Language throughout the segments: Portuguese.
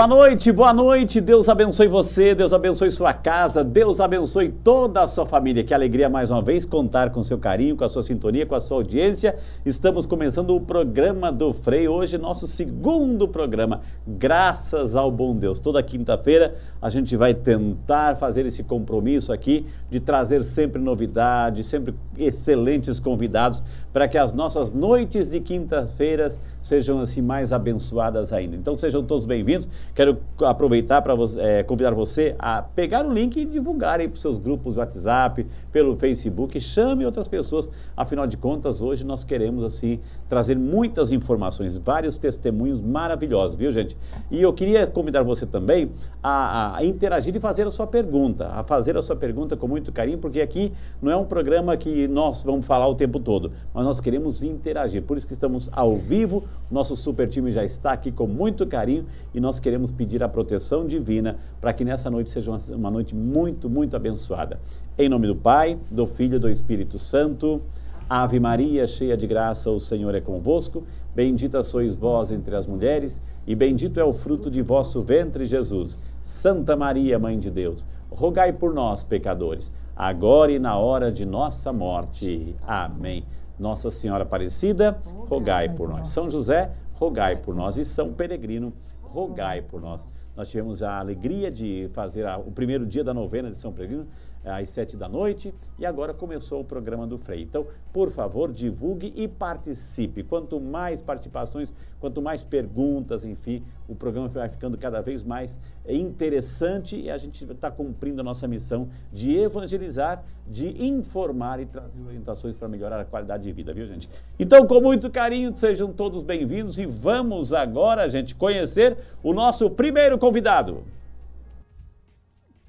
Boa noite, boa noite. Deus abençoe você, Deus abençoe sua casa, Deus abençoe toda a sua família. Que alegria mais uma vez contar com seu carinho, com a sua sintonia, com a sua audiência. Estamos começando o programa do Frei, hoje nosso segundo programa. Graças ao bom Deus. Toda quinta-feira a gente vai tentar fazer esse compromisso aqui de trazer sempre novidades, sempre excelentes convidados para que as nossas noites de quinta-feiras sejam assim mais abençoadas ainda. Então sejam todos bem-vindos. Quero aproveitar para é, convidar você a pegar o link e divulgar aí para os seus grupos WhatsApp, pelo Facebook, chame outras pessoas. Afinal de contas, hoje nós queremos assim trazer muitas informações, vários testemunhos maravilhosos, viu gente? E eu queria convidar você também a, a interagir e fazer a sua pergunta, a fazer a sua pergunta com muito carinho, porque aqui não é um programa que nós vamos falar o tempo todo, mas nós queremos interagir. Por isso que estamos ao vivo, nosso super time já está aqui com muito carinho e nós queremos pedir a proteção divina para que nessa noite seja uma, uma noite muito, muito abençoada. Em nome do Pai, do Filho e do Espírito Santo. Ave Maria, cheia de graça, o Senhor é convosco. Bendita sois vós entre as mulheres, e bendito é o fruto de vosso ventre, Jesus. Santa Maria, Mãe de Deus, rogai por nós, pecadores, agora e na hora de nossa morte. Amém. Nossa Senhora Aparecida, rogai por nós. São José, rogai por nós. E São Peregrino, rogai por nós. Nós tivemos a alegria de fazer a, o primeiro dia da novena de São Peregrino às sete da noite e agora começou o programa do Frei. Então, por favor, divulgue e participe. Quanto mais participações, quanto mais perguntas, enfim, o programa vai ficando cada vez mais interessante e a gente está cumprindo a nossa missão de evangelizar, de informar e trazer orientações para melhorar a qualidade de vida, viu, gente? Então, com muito carinho, sejam todos bem-vindos e vamos agora, gente, conhecer o nosso primeiro convidado.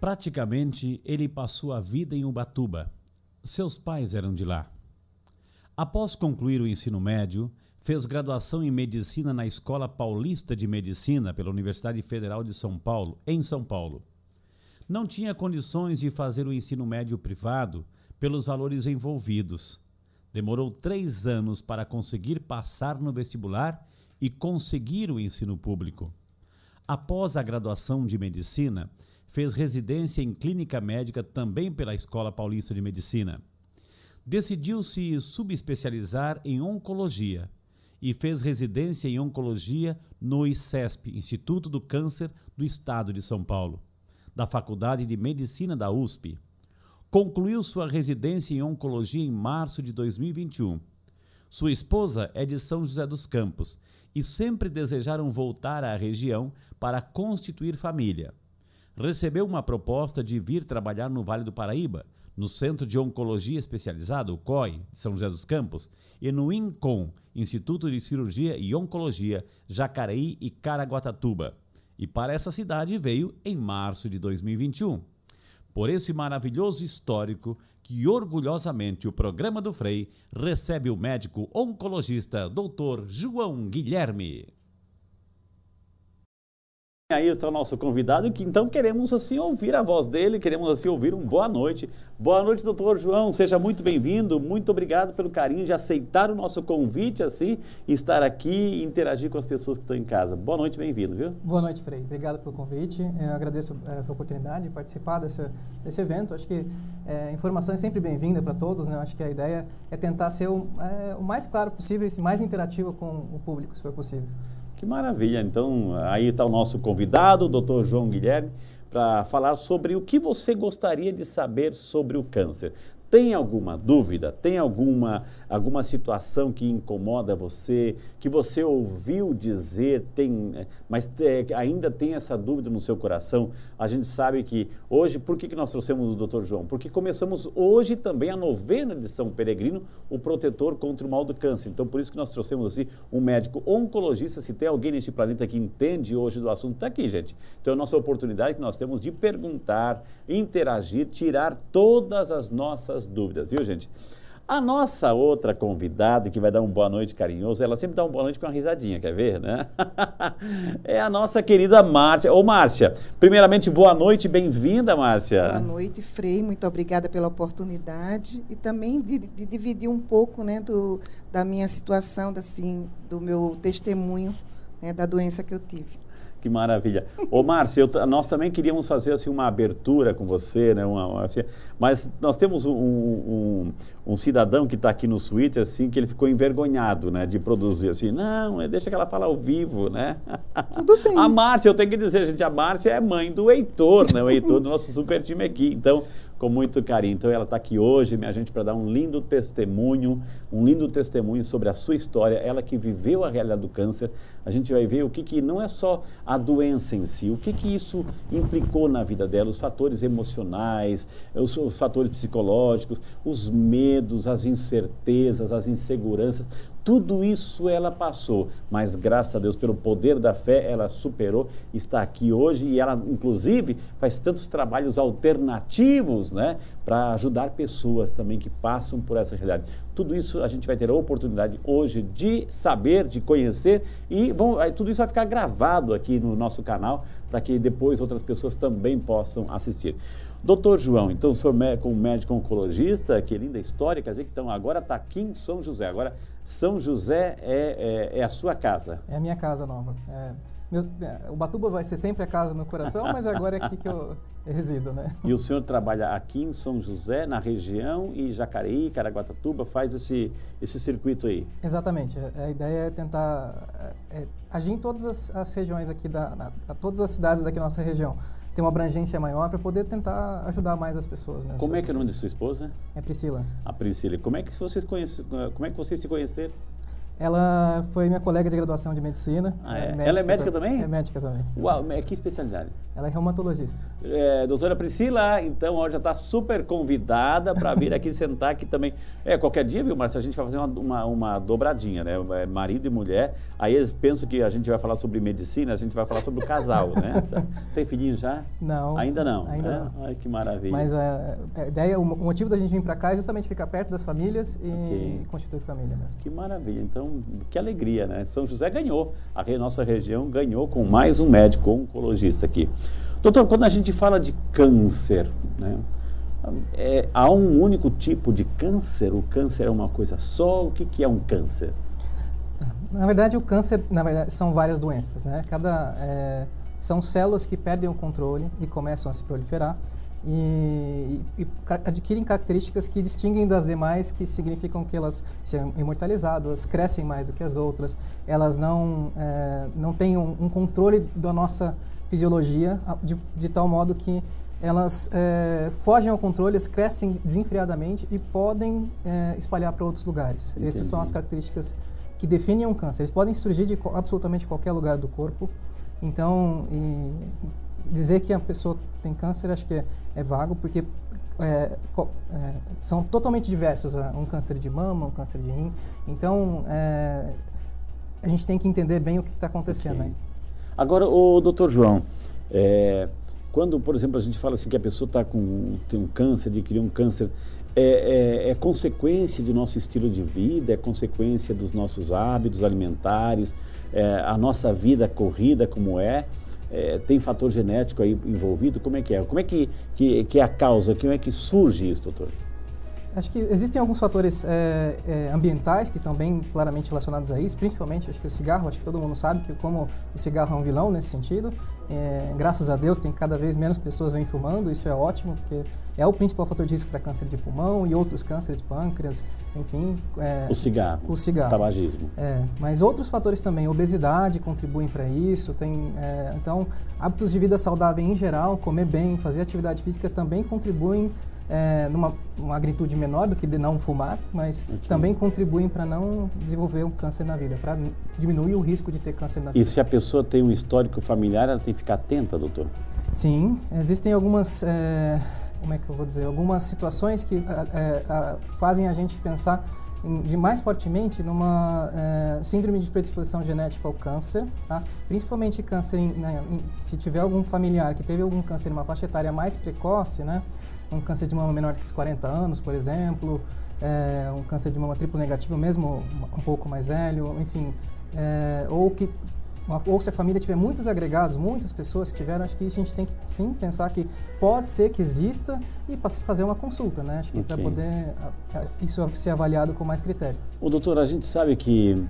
Praticamente, ele passou a vida em Ubatuba. Seus pais eram de lá. Após concluir o ensino médio, fez graduação em medicina na Escola Paulista de Medicina pela Universidade Federal de São Paulo, em São Paulo. Não tinha condições de fazer o ensino médio privado pelos valores envolvidos. Demorou três anos para conseguir passar no vestibular e conseguir o ensino público. Após a graduação de medicina, fez residência em clínica médica também pela Escola Paulista de Medicina. Decidiu se subespecializar em oncologia e fez residência em oncologia no ICESP, Instituto do Câncer do Estado de São Paulo, da Faculdade de Medicina da USP. Concluiu sua residência em oncologia em março de 2021. Sua esposa é de São José dos Campos e sempre desejaram voltar à região para constituir família recebeu uma proposta de vir trabalhar no Vale do Paraíba, no Centro de Oncologia Especializado, o COI, de São José dos Campos, e no INCOM, Instituto de Cirurgia e Oncologia, Jacareí e Caraguatatuba. E para essa cidade veio em março de 2021. Por esse maravilhoso histórico que orgulhosamente o programa do Frei recebe o médico oncologista Dr. João Guilherme. Aí está o nosso convidado, que então queremos assim ouvir a voz dele, queremos assim ouvir um boa noite. Boa noite, doutor João, seja muito bem-vindo, muito obrigado pelo carinho de aceitar o nosso convite assim, estar aqui e interagir com as pessoas que estão em casa. Boa noite, bem-vindo, viu? Boa noite, Frei, obrigado pelo convite, eu agradeço essa oportunidade de participar dessa, desse evento, acho que é, informação é sempre bem-vinda para todos, né? acho que a ideia é tentar ser o, é, o mais claro possível e mais interativo com o público, se for possível. Que maravilha. Então, aí está o nosso convidado, o doutor João Guilherme, para falar sobre o que você gostaria de saber sobre o câncer. Tem alguma dúvida? Tem alguma, alguma situação que incomoda você, que você ouviu dizer, tem, mas te, ainda tem essa dúvida no seu coração? A gente sabe que hoje, por que, que nós trouxemos o Dr. João? Porque começamos hoje também a novena de São Peregrino, o protetor contra o mal do câncer. Então, por isso que nós trouxemos assim, um médico oncologista. Se tem alguém neste planeta que entende hoje do assunto, está aqui, gente. Então, é a nossa oportunidade que nós temos de perguntar, interagir, tirar todas as nossas dúvidas, viu, gente? A nossa outra convidada, que vai dar um boa noite carinhoso, ela sempre dá uma boa noite com uma risadinha, quer ver, né? é a nossa querida Márcia. Ô, Márcia, primeiramente, boa noite, bem-vinda, Márcia. Boa noite, Frei, muito obrigada pela oportunidade e também de, de dividir um pouco, né, do, da minha situação, assim, do meu testemunho, né, da doença que eu tive. Que maravilha. Ô, Márcio, eu, nós também queríamos fazer assim, uma abertura com você, né? Uma, uma, assim, mas nós temos um, um, um cidadão que está aqui no Twitter, assim, que ele ficou envergonhado, né? De produzir, assim, não, deixa que ela fala ao vivo, né? Tudo bem. A Márcia, eu tenho que dizer, gente, a Márcia é mãe do Heitor, né? O Heitor do nosso super time aqui. Então, com muito carinho. Então ela está aqui hoje, minha gente, para dar um lindo testemunho, um lindo testemunho sobre a sua história. Ela que viveu a realidade do câncer. A gente vai ver o que, que não é só a doença em si, o que, que isso implicou na vida dela, os fatores emocionais, os, os fatores psicológicos, os medos, as incertezas, as inseguranças, tudo isso ela passou, mas graças a Deus, pelo poder da fé, ela superou, está aqui hoje e ela, inclusive, faz tantos trabalhos alternativos, né, para ajudar pessoas também que passam por essa realidade. Tudo isso a gente vai ter a oportunidade hoje de saber, de conhecer e vão, tudo isso vai ficar gravado aqui no nosso canal para que depois outras pessoas também possam assistir. Doutor João, então o senhor como médico oncologista, que linda história, quer dizer que então agora está aqui em São José. Agora, São José é, é, é a sua casa. É a minha casa nova. É, é, o Batuba vai ser sempre a casa no coração, mas agora é aqui que eu resido, né? E o senhor trabalha aqui em São José, na região, e Jacareí, Caraguatatuba, faz esse, esse circuito aí? Exatamente. A, a ideia é tentar é, agir em todas as, as regiões aqui, da, na, todas as cidades daqui da nossa região ter uma abrangência maior para poder tentar ajudar mais as pessoas. Mesmo, como é que é o nome de sua esposa? É Priscila. A Priscila. Como é que vocês conhecem, como é que vocês se conheceram? Ela foi minha colega de graduação de medicina. Ah, é? é ela é médica também? É médica também. Uau, que especialidade? Ela é reumatologista. É, doutora Priscila, então, ó, já está super convidada para vir aqui sentar aqui também. É, qualquer dia, viu, Márcia, a gente vai fazer uma, uma, uma, dobradinha, né? É, marido e mulher. Aí eles pensam que a gente vai falar sobre medicina, a gente vai falar sobre o casal, né? Tem filhinho já? Não. Ainda não? Ainda é? não. Ai, que maravilha. Mas a, a, ideia, o motivo da gente vir para cá é justamente ficar perto das famílias e okay. constituir família mesmo. Que maravilha. Então, que alegria, né? São José ganhou. A nossa região ganhou com mais um médico oncologista aqui. Doutor, quando a gente fala de câncer, né, é, há um único tipo de câncer? O câncer é uma coisa só? O que, que é um câncer? Na verdade, o câncer na verdade, são várias doenças. Né? Cada, é, são células que perdem o controle e começam a se proliferar e, e, e, adquirem características que distinguem das demais, que significam que elas são imortalizadas, crescem mais do que as outras, elas não, é, não têm um, um controle da nossa fisiologia de, de tal modo que elas é, fogem ao controle, elas crescem desenfreadamente e podem é, espalhar para outros lugares. Entendi. Essas são as características que definem um câncer. Eles podem surgir de absolutamente qualquer lugar do corpo. Então, dizer que a pessoa tem câncer acho que é, é vago, porque é, é, são totalmente diversos. Um câncer de mama, um câncer de rim. Então, é, a gente tem que entender bem o que está acontecendo okay. aí. Agora, o doutor João, é, quando, por exemplo, a gente fala assim que a pessoa está com tem um câncer, adquiriu um câncer, é, é, é, consequência do nosso estilo de vida, é consequência dos nossos hábitos alimentares, é, a nossa vida corrida como é, é, tem fator genético aí envolvido, como é que é? Como é que, que, que é a causa, como é que surge isso, doutor? Acho que existem alguns fatores é, é, ambientais que estão bem claramente relacionados a isso, principalmente acho que o cigarro, acho que todo mundo sabe que como o cigarro é um vilão nesse sentido, é, graças a Deus tem cada vez menos pessoas vêm fumando, isso é ótimo, porque é o principal fator de risco para câncer de pulmão e outros cânceres, pâncreas, enfim. o cigarro. O cigarro. Tabagismo. É, mas outros fatores também, obesidade contribuem para isso, tem, então hábitos de vida saudável em geral, comer bem, fazer atividade física também contribuem é, numa magnitude menor do que de não fumar, mas okay. também contribuem para não desenvolver um câncer na vida, para diminuir o risco de ter câncer na vida. E se a pessoa tem um histórico familiar, ela tem que ficar atenta, doutor? Sim, existem algumas, é, como é que eu vou dizer, algumas situações que é, é fazem a gente pensar de mais fortemente numa é, síndrome de predisposição genética ao câncer, tá? principalmente câncer, em, né, em, se tiver algum familiar que teve algum câncer em uma faixa etária mais precoce, né, um câncer de mama menor que os 40 anos, por exemplo, é, um câncer de mama triplo negativo, mesmo um pouco mais velho, enfim, é, ou que ou se a família tiver muitos agregados, muitas pessoas que tiveram, acho que a gente tem que sim pensar que pode ser que exista e fazer uma consulta, né? Acho que okay. para poder isso ser avaliado com mais critério. O doutor, a gente sabe que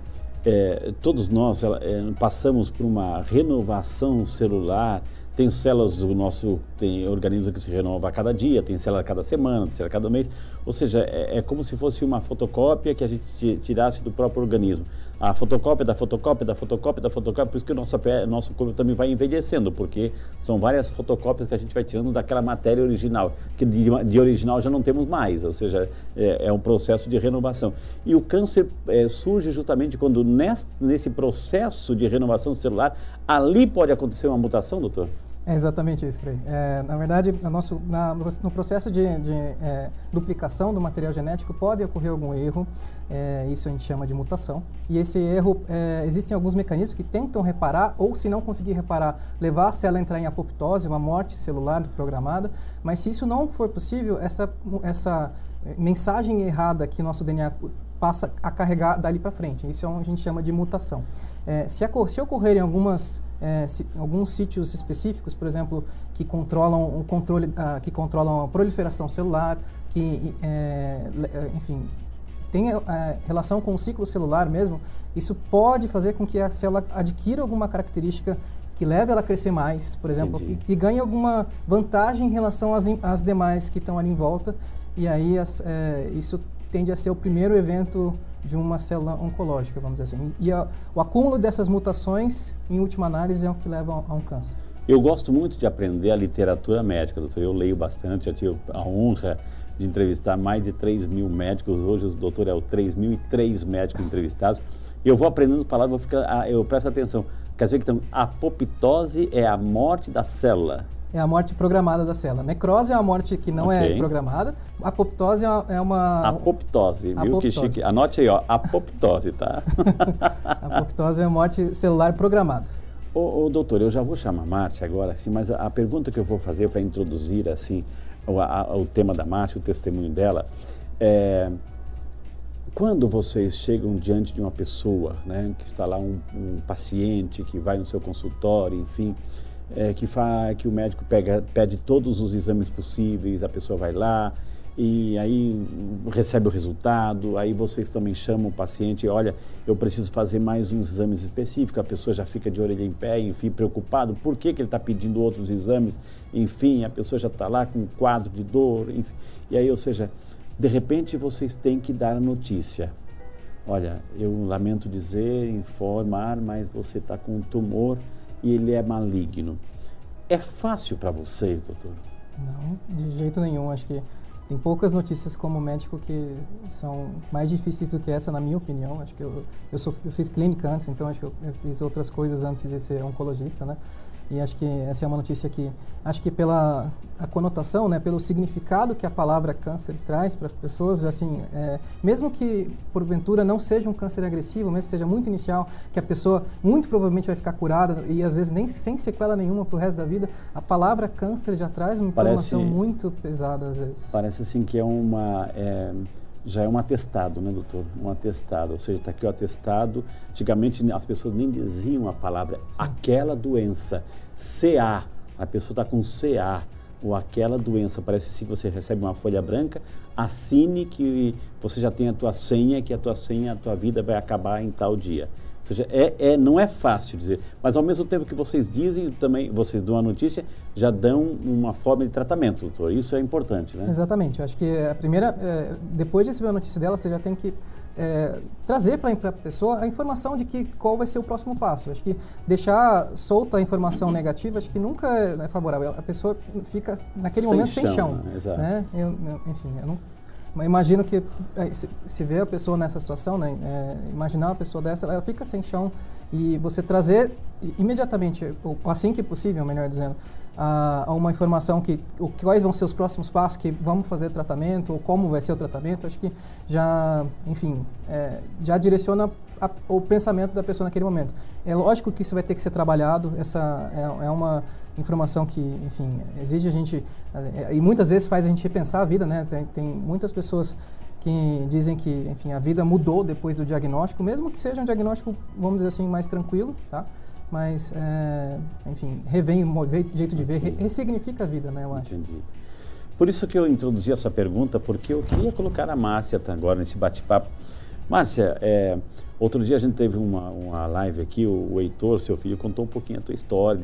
é, todos nós é, passamos por uma renovação celular, tem células do nosso tem organismo que se renova a cada dia, tem célula a cada semana, tem célula a cada mês. Ou seja, é, é como se fosse uma fotocópia que a gente tirasse do próprio organismo a fotocópia da fotocópia da fotocópia da fotocópia, por isso que o nosso, nosso corpo também vai envelhecendo, porque são várias fotocópias que a gente vai tirando daquela matéria original, que de, de original já não temos mais, ou seja, é, é um processo de renovação. E o câncer é, surge justamente quando nesse, nesse processo de renovação celular, ali pode acontecer uma mutação, doutor? É exatamente isso, Frei. É, na verdade, no, nosso, na, no processo de, de é, duplicação do material genético pode ocorrer algum erro, é, isso a gente chama de mutação. E esse erro, é, existem alguns mecanismos que tentam reparar, ou se não conseguir reparar, levar a célula a entrar em apoptose, uma morte celular programada. Mas se isso não for possível, essa, essa mensagem errada que nosso DNA passa a carregar dali para frente. Isso é a gente chama de mutação. É, se, se, ocorrerem algumas, é, se, alguns sítios específicos, por exemplo, que controlam o controle, ah, que controlam a proliferação celular, que, é, é enfim, tem é, relação com o ciclo celular mesmo, isso pode fazer com que a célula adquira alguma característica que leve ela a crescer mais, por exemplo, que, que, ganhe alguma vantagem em relação às, às demais que estão ali em volta, e aí as, é, isso tende a ser o primeiro evento de uma célula oncológica, vamos dizer assim. E a, o acúmulo dessas mutações, em última análise, é o que leva a, um câncer. Eu gosto muito de aprender a literatura médica, doutor. Eu leio bastante, já tive a honra de entrevistar mais de 3 mil médicos. Hoje o doutor é o 3.003 médicos entrevistados. E eu vou aprendendo palavras, vou ficar, ah, eu presto atenção. Quer dizer que então, apoptose é a morte da célula é a morte programada da célula. Necrose é a morte que não é okay. é programada. Apoptose é uma... Apoptose, viu apoptose. que chique? Anote aí, ó, apoptose, tá? apoptose é a morte celular programada. Ô, ô, doutor, eu já vou chamar a Márcia agora, assim, mas a, a pergunta que eu vou fazer para introduzir, assim, o, a, o tema da Márcia, o testemunho dela, é... Quando vocês chegam diante de uma pessoa, né, que está lá um, um paciente que vai no seu consultório, enfim, é, que, fa, que o médico pega, pede todos os exames possíveis, a pessoa vai lá e aí recebe o resultado, aí vocês também chamam o paciente, olha, eu preciso fazer mais uns exames específicos, a pessoa já fica de orelha em pé, enfim, preocupado, por que, que ele está pedindo outros exames, enfim, a pessoa já está lá com um quadro de dor, enfim, e aí, ou seja, de repente vocês têm que dar a notícia, olha, eu lamento dizer, informar, mas você está com um tumor, e ele é maligno. É fácil para vocês, doutor? Não, de jeito nenhum. Acho que tem poucas notícias como médico que são mais difíceis do que essa, na minha opinião. Acho que eu, eu, sou, eu fiz clínica antes, então acho que eu, eu fiz outras coisas antes de ser oncologista, né? E acho que essa é uma notícia que, acho que pela a conotação, né, pelo significado que a palavra câncer traz para as pessoas, assim, é, mesmo que porventura não seja um câncer agressivo, mesmo que seja muito inicial, que a pessoa muito provavelmente vai ficar curada e às vezes nem sem sequela nenhuma para o resto da vida, a palavra câncer já traz uma informação parece, muito pesada às vezes. Parece assim que é uma é já é um atestado, né, doutor? Um atestado, ou seja, está aqui o atestado. Antigamente as pessoas nem diziam a palavra Sim. aquela doença, CA. A pessoa está com CA ou aquela doença. Parece que você recebe uma folha branca, assine que você já tem a tua senha, que a tua senha, a tua vida vai acabar em tal dia. Ou seja, é, é, não é fácil dizer, mas ao mesmo tempo que vocês dizem, também vocês dão a notícia, já dão uma forma de tratamento, doutor. Isso é importante, né? Exatamente. Eu acho que a primeira, é, depois de receber a notícia dela, você já tem que é, trazer para a pessoa a informação de que qual vai ser o próximo passo. Acho que deixar solta a informação negativa, acho que nunca é favorável. A pessoa fica naquele sem momento chão, sem chão. Né? Exato. Né? Eu, eu, enfim, eu não imagino que é, se, se vê a pessoa nessa situação, né, é, imaginar uma pessoa dessa, ela fica sem chão e você trazer imediatamente, ou assim que possível, melhor dizendo, a, uma informação que o, quais vão ser os próximos passos que vamos fazer tratamento ou como vai ser o tratamento, acho que já, enfim, é, já direciona a, o pensamento da pessoa naquele momento. É lógico que isso vai ter que ser trabalhado, essa é, é uma informação que, enfim, exige a gente, é, e muitas vezes faz a gente repensar a vida, né? Tem, tem muitas pessoas que dizem que, enfim, a vida mudou depois do diagnóstico, mesmo que seja um diagnóstico, vamos dizer assim, mais tranquilo, tá? Mas, é, enfim, revém o jeito de ver, re ressignifica a vida, né, eu acho. Entendi. Por isso que eu introduzi essa pergunta, porque eu queria colocar a Márcia agora nesse bate-papo, Márcia, é, outro dia a gente teve uma, uma live aqui, o, o Heitor, seu filho, contou um pouquinho a tua história,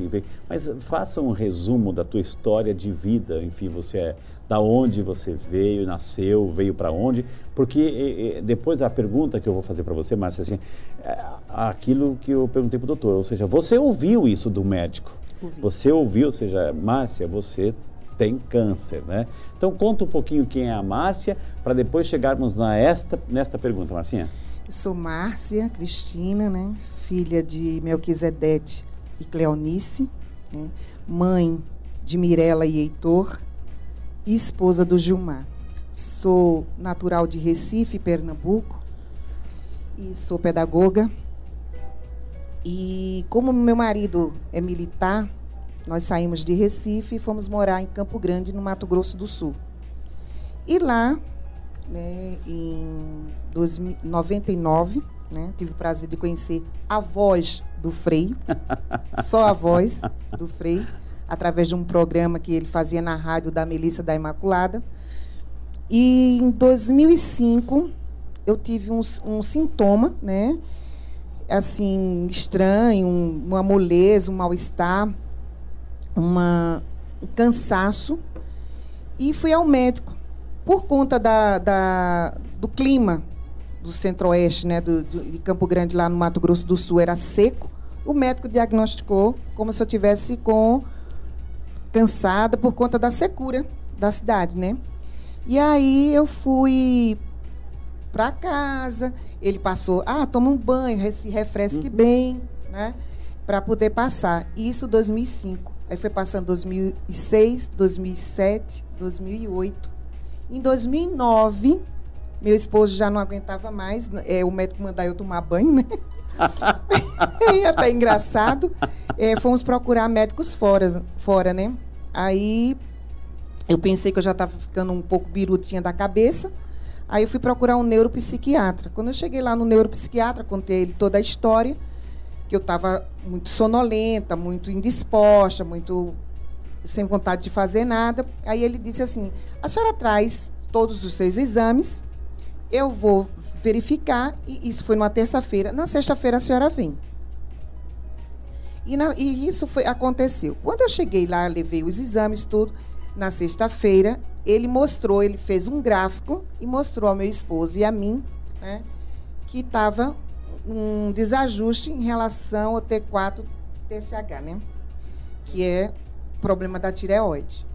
mas faça um resumo da tua história de vida, enfim, você é, da onde você veio, nasceu, veio para onde, porque e, e, depois a pergunta que eu vou fazer para você, Márcia, assim, é, aquilo que eu perguntei para o doutor, ou seja, você ouviu isso do médico, Ouvi. você ouviu, ou seja, Márcia, você tem câncer, né? Então conta um pouquinho quem é a Márcia, para depois chegarmos na esta, nesta pergunta, Marcinha. Eu sou Márcia Cristina, né? Filha de Melquisedete e Cleonice, né? mãe de Mirela e Heitor esposa do Gilmar. Sou natural de Recife, Pernambuco, e sou pedagoga. E como meu marido é militar, nós saímos de Recife e fomos morar em Campo Grande, no Mato Grosso do Sul. E lá, né, em 99, né, tive o prazer de conhecer a voz do Frei, só a voz do Frei, através de um programa que ele fazia na rádio da Melissa da Imaculada. E em 2005 eu tive um, um sintoma, né, assim estranho, um, uma moleza, um mal-estar uma, um cansaço e fui ao médico. Por conta da, da do clima do centro-oeste, né, do, de Campo Grande, lá no Mato Grosso do Sul, era seco, o médico diagnosticou como se eu tivesse com cansada por conta da secura da cidade, né? E aí eu fui para casa, ele passou, ah, toma um banho, se refresque uhum. bem, né? Para poder passar. Isso 2005. Aí foi passando 2006, 2007, 2008. Em 2009, meu esposo já não aguentava mais, é, o médico mandar eu tomar banho, né? e até engraçado. É, fomos procurar médicos fora, fora, né? Aí eu pensei que eu já estava ficando um pouco birutinha da cabeça. Aí eu fui procurar um neuropsiquiatra. Quando eu cheguei lá no neuropsiquiatra, contei ele toda a história que eu estava muito sonolenta, muito indisposta, muito sem vontade de fazer nada. Aí ele disse assim: a senhora traz todos os seus exames, eu vou verificar, e isso foi numa terça-feira. Na sexta-feira a senhora vem. E, na, e, isso foi, aconteceu. Quando eu cheguei lá, levei os exames, tudo. Na sexta-feira, ele mostrou, ele fez um gráfico e mostrou ao meu esposo e a mim, né, que estava um desajuste em relação ao T4 TSH, né? Que é problema da tireoide.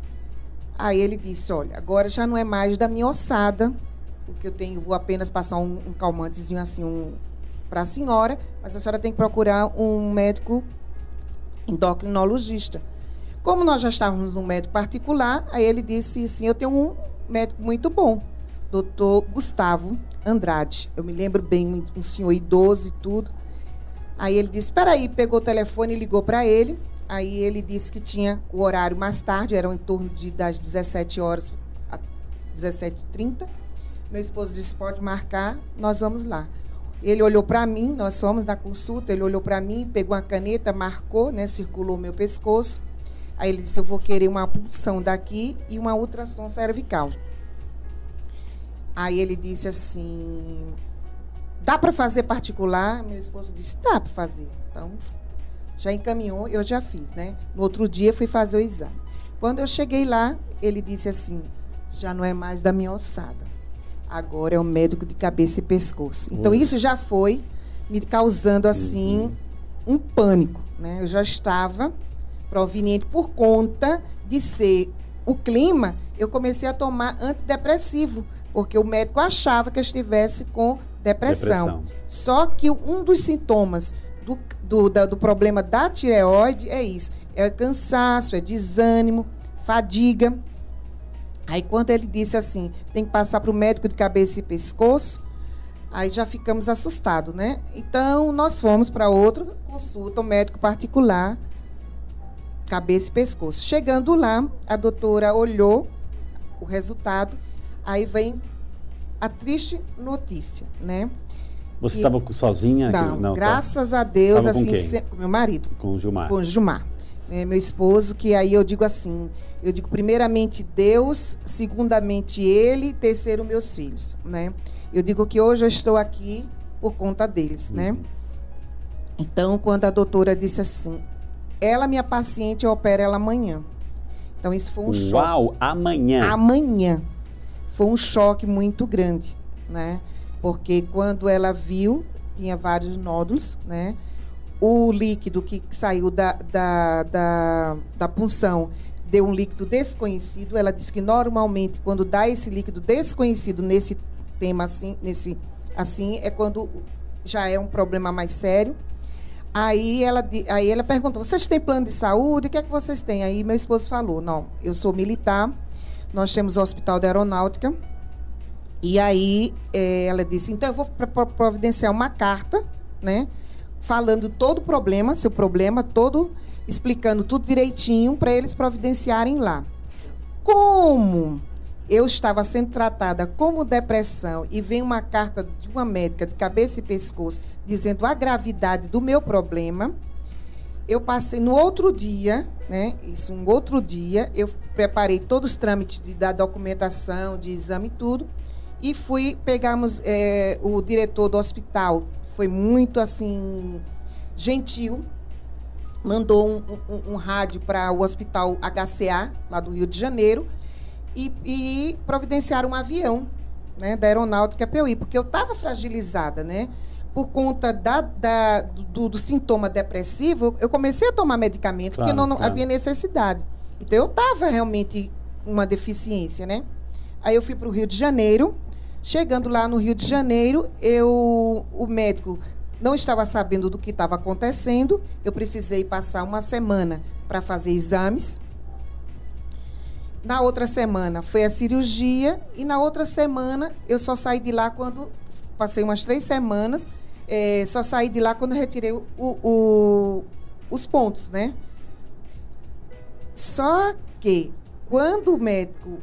Aí ele disse, olha, agora já não é mais da minha ossada, porque eu tenho, vou apenas passar um, um calmantezinho assim um, para a senhora, mas a senhora tem que procurar um médico endocrinologista. Como nós já estávamos num médico particular, aí ele disse assim, eu tenho um médico muito bom, doutor Gustavo Andrade. Eu me lembro bem, um senhor idoso e tudo. Aí ele disse: Espera aí, pegou o telefone e ligou para ele. Aí ele disse que tinha o horário mais tarde, eram em torno de, das 17 horas a 17h30. Meu esposo disse: Pode marcar, nós vamos lá. Ele olhou para mim, nós fomos na consulta, ele olhou para mim, pegou uma caneta, marcou, né, circulou meu pescoço. Aí ele disse: Eu vou querer uma pulsão daqui e uma ultrassom cervical. Aí ele disse assim: dá para fazer particular? Meu esposo disse: dá para fazer. Então, já encaminhou, eu já fiz, né? No outro dia, fui fazer o exame. Quando eu cheguei lá, ele disse assim: já não é mais da minha ossada. Agora é o médico de cabeça e pescoço. Então, isso já foi me causando, assim, uhum. um pânico. Né? Eu já estava proveniente por conta de ser o clima, eu comecei a tomar antidepressivo porque o médico achava que eu estivesse com depressão. depressão. Só que um dos sintomas do, do, da, do problema da tireoide é isso: é cansaço, é desânimo, fadiga. Aí, quando ele disse assim, tem que passar para o médico de cabeça e pescoço, aí já ficamos assustados, né? Então, nós fomos para outra consulta, um médico particular, cabeça e pescoço. Chegando lá, a doutora olhou o resultado Aí vem a triste notícia, né? Você estava sozinha? Não, não tá. graças tá. a Deus, Tava assim, com, com, meu marido. Com o Gilmar. Com o Gilmar. né, meu esposo, que aí eu digo assim, eu digo primeiramente Deus, segundamente Ele, terceiro meus filhos, né? Eu digo que hoje eu estou aqui por conta deles, né? Então, quando a doutora disse assim, ela, minha paciente, eu opero ela amanhã. Então, isso foi um Uau, choque. Uau, amanhã? Amanhã. Foi um choque muito grande, né? Porque quando ela viu, tinha vários nódulos, né? O líquido que saiu da, da, da, da punção deu um líquido desconhecido. Ela disse que normalmente, quando dá esse líquido desconhecido nesse tema assim, nesse assim, é quando já é um problema mais sério. Aí ela, aí ela perguntou: vocês têm plano de saúde? O que é que vocês têm? Aí meu esposo falou: não, eu sou militar, nós temos o Hospital da Aeronáutica. E aí é, ela disse: então eu vou providenciar uma carta, né? Falando todo o problema, seu problema, todo, explicando tudo direitinho para eles providenciarem lá. Como eu estava sendo tratada como depressão e vem uma carta de uma médica de cabeça e pescoço dizendo a gravidade do meu problema, eu passei no outro dia, né? Isso, um outro dia, eu preparei todos os trâmites de, da documentação, de exame e tudo, e fui, pegamos é, o diretor do hospital, foi muito assim, gentil, mandou um, um, um rádio para o hospital HCA, lá do Rio de Janeiro, e, e providenciar um avião né, da aeronáutica para eu ir, porque eu estava fragilizada, né? Por conta da, da do, do, sintoma depressivo, eu comecei a tomar medicamento claro, porque não, não claro. havia necessidade. Então eu estava realmente uma deficiência, né? Aí eu fui para o Rio de Janeiro. Chegando lá no Rio de Janeiro, eu, o médico não estava sabendo do que estava acontecendo. Eu precisei passar uma semana para fazer exames. Na outra semana foi a cirurgia e na outra semana eu só saí de lá quando passei umas três semanas. É, só saí de lá quando retirei o, o, os pontos, né? Só que quando o médico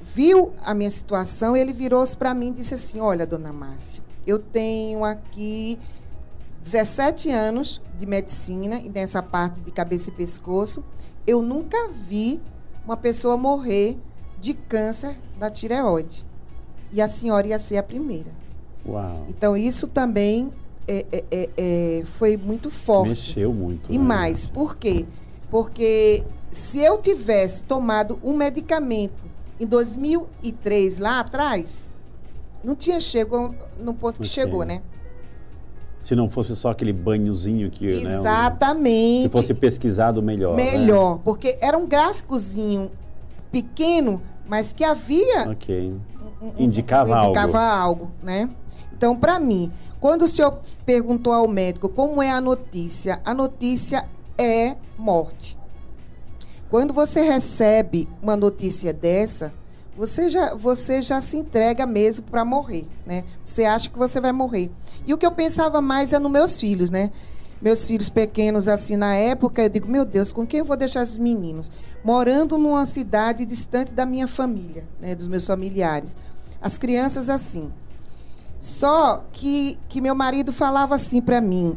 viu a minha situação, ele virou-se para mim e disse assim: Olha, dona Márcia, eu tenho aqui 17 anos de medicina e nessa parte de cabeça e pescoço. Eu nunca vi uma pessoa morrer de câncer da tireoide. E a senhora ia ser a primeira. Uau. Então, isso também é, é, é, é foi muito forte. Mexeu muito. E né? mais, por quê? Porque se eu tivesse tomado um medicamento em 2003, lá atrás, não tinha chegado no ponto que okay. chegou, né? Se não fosse só aquele banhozinho que. Exatamente. Né, se fosse pesquisado melhor. Né? Melhor, né? porque era um gráficozinho pequeno, mas que havia. Ok. Um, indicava, um, indicava algo. algo, né? Então, para mim, quando o senhor perguntou ao médico como é a notícia, a notícia é morte. Quando você recebe uma notícia dessa, você já, você já se entrega mesmo para morrer, né? Você acha que você vai morrer. E o que eu pensava mais é nos meus filhos, né? Meus filhos pequenos, assim, na época, eu digo, meu Deus, com quem eu vou deixar esses meninos? Morando numa cidade distante da minha família, né? Dos meus familiares. As crianças, assim. Só que, que meu marido falava assim para mim,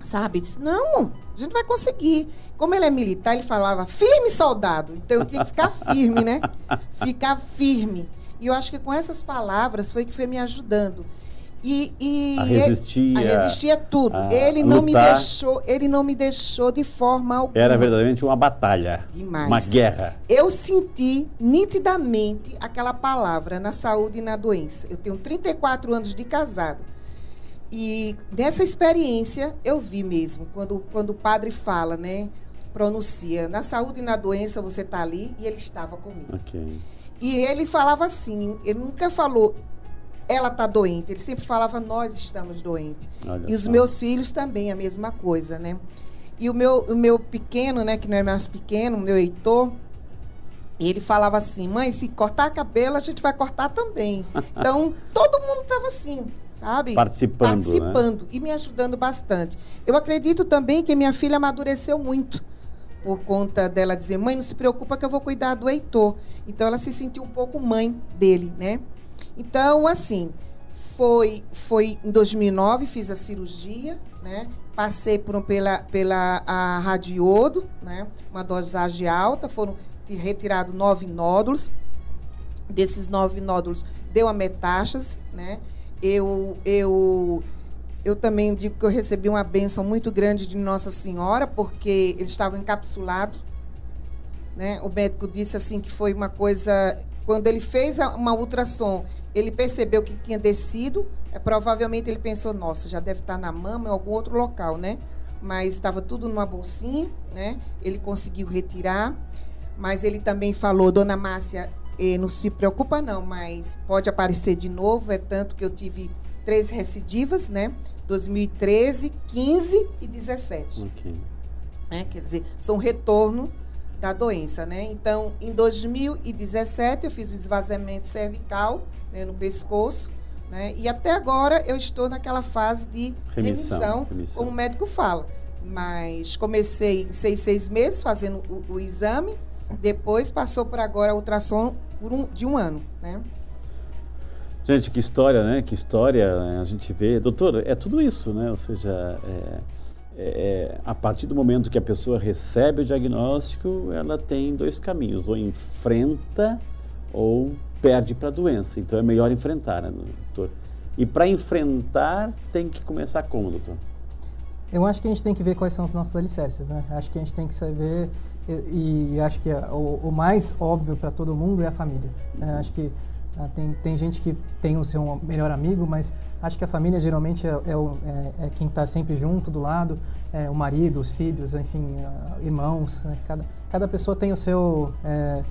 sabe? Disse, não, a gente vai conseguir. Como ele é militar, ele falava, firme, soldado. Então eu tinha que ficar firme, né? Ficar firme. E eu acho que com essas palavras foi que foi me ajudando. E, e a resistir, a resistir a tudo. A ele não me deixou, ele não me deixou de forma alguma. Era verdadeiramente uma batalha, Demais. uma guerra. Eu senti nitidamente aquela palavra na saúde e na doença. Eu tenho 34 anos de casado. E nessa experiência eu vi mesmo, quando, quando o padre fala, né? Pronuncia, na saúde e na doença você está ali, e ele estava comigo. Okay. E ele falava assim, ele nunca falou, ela está doente, ele sempre falava, nós estamos doentes. Olha e os só. meus filhos também, a mesma coisa, né? E o meu, o meu pequeno, né, que não é mais pequeno, o meu Heitor, ele falava assim, mãe, se cortar cabelo, a gente vai cortar também. Então, todo mundo estava assim, sabe? Participando. Participando né? e me ajudando bastante. Eu acredito também que minha filha amadureceu muito por conta dela dizer, mãe, não se preocupa que eu vou cuidar do Heitor. Então ela se sentiu um pouco mãe dele, né? Então, assim, foi, foi em 2009, fiz a cirurgia, né? passei por, pela, pela a radiodo, né? Uma dosagem alta, foram retirados nove nódulos. Desses nove nódulos deu a metástase, né? Eu, eu, eu também digo que eu recebi uma benção muito grande de Nossa Senhora, porque eles estavam encapsulados. Né? O médico disse assim que foi uma coisa. Quando ele fez uma ultrassom, ele percebeu que tinha descido. É, provavelmente ele pensou, nossa, já deve estar na mama em algum outro local, né? Mas estava tudo numa bolsinha, né? Ele conseguiu retirar. Mas ele também falou, dona Márcia, e não se preocupa não, mas pode aparecer de novo, é tanto que eu tive três recidivas, né? 2013, 15 e 17. Okay. É, quer dizer, são retorno da doença, né? Então, em 2017 eu fiz o esvaziamento cervical né, no pescoço, né? E até agora eu estou naquela fase de remissão, remissão, remissão. como o médico fala. Mas comecei em seis, seis meses fazendo o, o exame, depois passou por agora ultrassom por um, de um ano, né? Gente, que história, né? Que história né? a gente vê. Doutor, é tudo isso, né? Ou seja, é, é, é, a partir do momento que a pessoa recebe o diagnóstico, ela tem dois caminhos: ou enfrenta ou perde para a doença. Então é melhor enfrentar, né, doutor? E para enfrentar, tem que começar como, doutor? Eu acho que a gente tem que ver quais são os nossos alicerces, né? Acho que a gente tem que saber e, e acho que o, o, mais óbvio para todo mundo é a família. Né? Acho que ah, tem, tem gente que tem o seu melhor amigo, mas acho que a família geralmente é, é, é, é quem está sempre junto, do lado, é, o marido, os filhos, enfim, uh, irmãos. Né? Cada, cada pessoa tem o seu, é,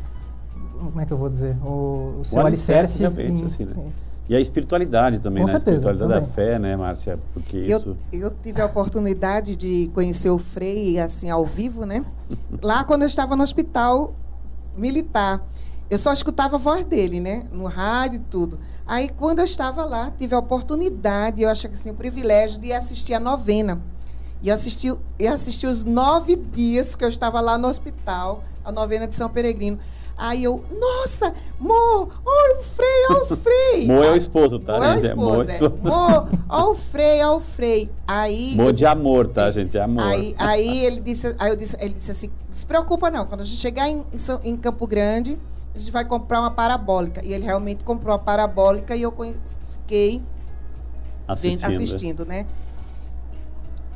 como é que eu vou dizer, o, o seu o alicerce. alicerce em, assim, né? E a espiritualidade também, Com né? certeza, a espiritualidade também. da fé, né, Márcia? Porque eu, isso... eu tive a oportunidade de conhecer o Frei, assim, ao vivo, né? Lá quando eu estava no hospital militar. Eu só escutava a voz dele, né? No rádio e tudo. Aí, quando eu estava lá, tive a oportunidade, eu acho que assim, o privilégio de assistir a novena. E assisti, e assisti os nove dias que eu estava lá no hospital, a novena de São Peregrino. Aí eu, nossa, Mo, olha o Frei, olha o Frei. Mo é o esposo, tá? Mo é o esposo, é. Mo, olha o Frei, olha o Frei. Aí, Mo de amor, tá, gente? É amor. Aí, aí ele disse, aí eu disse, ele disse assim, se preocupa não, quando a gente chegar em, em Campo Grande, a gente vai comprar uma parabólica. E ele realmente comprou a parabólica e eu fiquei assistindo, assistindo né?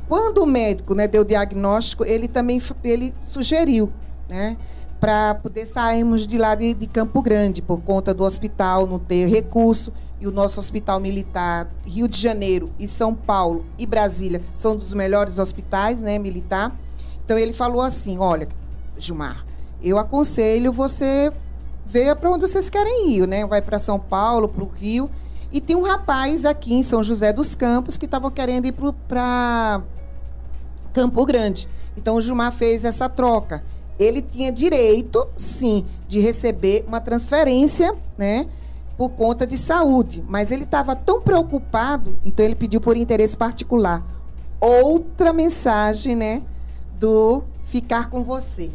Quando o médico né, deu o diagnóstico, ele também ele sugeriu, né? Para poder sairmos de lá de, de, Campo Grande, por conta do hospital não ter recurso, e o nosso hospital militar, Rio de Janeiro e São Paulo e Brasília, são dos melhores hospitais, né, militar. Então ele falou assim: olha, Gilmar, eu aconselho você ver para onde vocês querem ir, né? Vai para São Paulo, para o Rio. E tem um rapaz aqui em São José dos Campos que estava querendo ir para Campo Grande. Então o Gilmar fez essa troca ele tinha direito, sim, de receber uma transferência, né? Por conta de saúde. Mas ele estava tão preocupado, então ele pediu por interesse particular. Outra mensagem, né? Do ficar com você.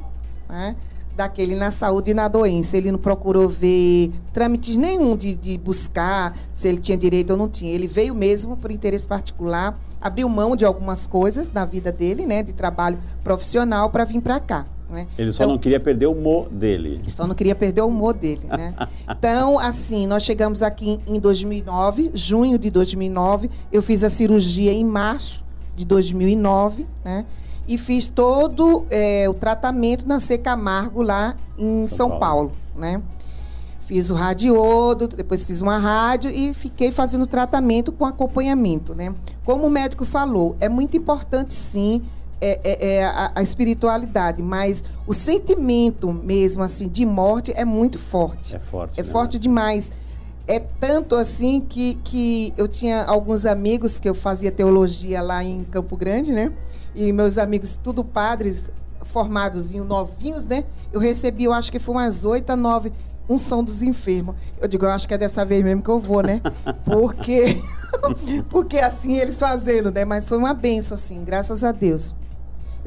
Né? Daquele na saúde e na doença. Ele não procurou ver trâmites nenhum de, de buscar se ele tinha direito ou não tinha. Ele veio mesmo por interesse particular, abriu mão de algumas coisas na vida dele, né? De trabalho profissional para vir para cá. Né? Ele só então, não queria perder o mo dele. Ele só não queria perder o mo dele, né? então, assim, nós chegamos aqui em 2009, junho de 2009. Eu fiz a cirurgia em março de 2009, né? E fiz todo é, o tratamento na C Camargo lá em São, São Paulo. Paulo, né? Fiz o radiodo, depois fiz uma rádio e fiquei fazendo tratamento com acompanhamento, né? Como o médico falou, é muito importante, sim, é, é, é a, a, espiritualidade, mas o sentimento mesmo assim de morte é muito forte. É forte. É né? forte demais. É tanto assim que, que eu tinha alguns amigos que eu fazia teologia lá em Campo Grande, né? E meus amigos, tudo padres, formados em novinhos, né? Eu recebi, eu acho que foi umas oito a nove um som dos enfermos. Eu digo, eu acho que é dessa vez mesmo que eu vou, né? Porque, porque assim eles fazendo, né? Mas foi uma benção, assim, graças a Deus.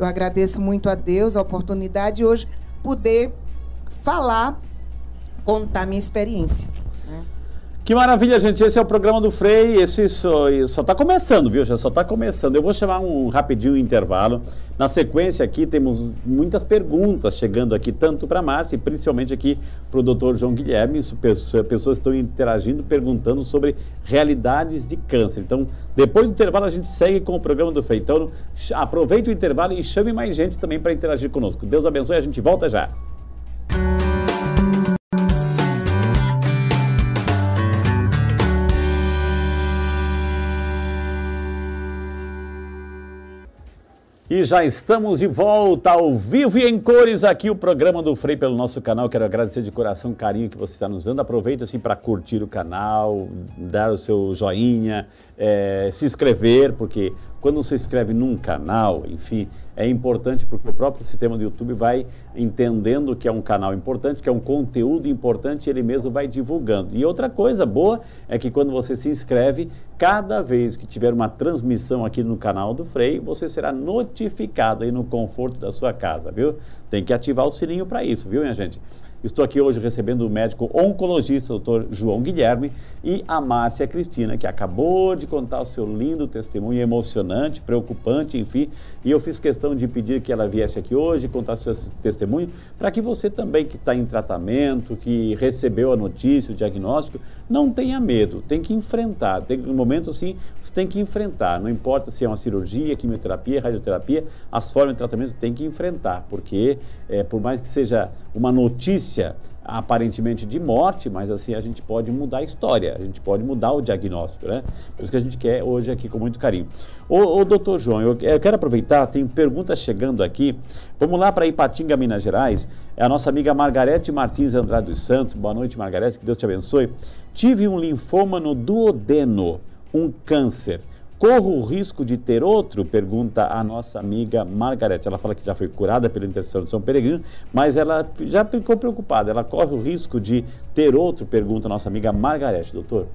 Eu agradeço muito a Deus a oportunidade de hoje poder falar, contar minha experiência. Que maravilha, gente. Esse é o programa do Frei. Esse só está começando, viu? Já só está começando. Eu vou chamar um rapidinho intervalo. Na sequência aqui temos muitas perguntas chegando aqui, tanto para a Márcia e principalmente aqui para o doutor João Guilherme. Pessoas estão interagindo, perguntando sobre realidades de câncer. Então, depois do intervalo, a gente segue com o programa do Frei. Então, aproveite o intervalo e chame mais gente também para interagir conosco. Deus abençoe, a gente volta já. E já estamos de volta ao vivo e em cores aqui o programa do Frei pelo nosso canal. Quero agradecer de coração o carinho que você está nos dando. Aproveita assim para curtir o canal, dar o seu joinha, é, se inscrever, porque quando você se inscreve num canal, enfim, é importante porque o próprio sistema do YouTube vai entendendo que é um canal importante, que é um conteúdo importante, ele mesmo vai divulgando. E outra coisa boa é que quando você se inscreve, cada vez que tiver uma transmissão aqui no canal do Frei, você será notificado aí no conforto da sua casa, viu? Tem que ativar o sininho para isso, viu, minha gente? Estou aqui hoje recebendo o médico oncologista, doutor João Guilherme, e a Márcia Cristina, que acabou de contar o seu lindo testemunho emocionante, preocupante, enfim. E eu fiz questão de pedir que ela viesse aqui hoje contar o seu testemunho, para que você também que está em tratamento, que recebeu a notícia, o diagnóstico, não tenha medo, tem que enfrentar. Tem um momento assim, você tem que enfrentar. Não importa se é uma cirurgia, quimioterapia, radioterapia, as formas de tratamento tem que enfrentar, porque é, por mais que seja uma notícia aparentemente de morte, mas assim a gente pode mudar a história, a gente pode mudar o diagnóstico, né? Por isso que a gente quer hoje aqui com muito carinho. Ô, ô doutor João, eu, eu, quero aproveitar, tem perguntas chegando aqui. Vamos lá para Ipatinga, Minas Gerais. É a nossa amiga Margarete Martins Andrade dos Santos. Boa noite, Margarete, que Deus te abençoe. Tive um linfoma no duodeno, um câncer. Corro o risco de ter outro? Pergunta a nossa amiga Margarete. Ela fala que já foi curada pela intercessão de São Peregrino, mas ela já ficou preocupada. Ela corre o risco de ter outro? Pergunta a nossa amiga Margarete, doutor.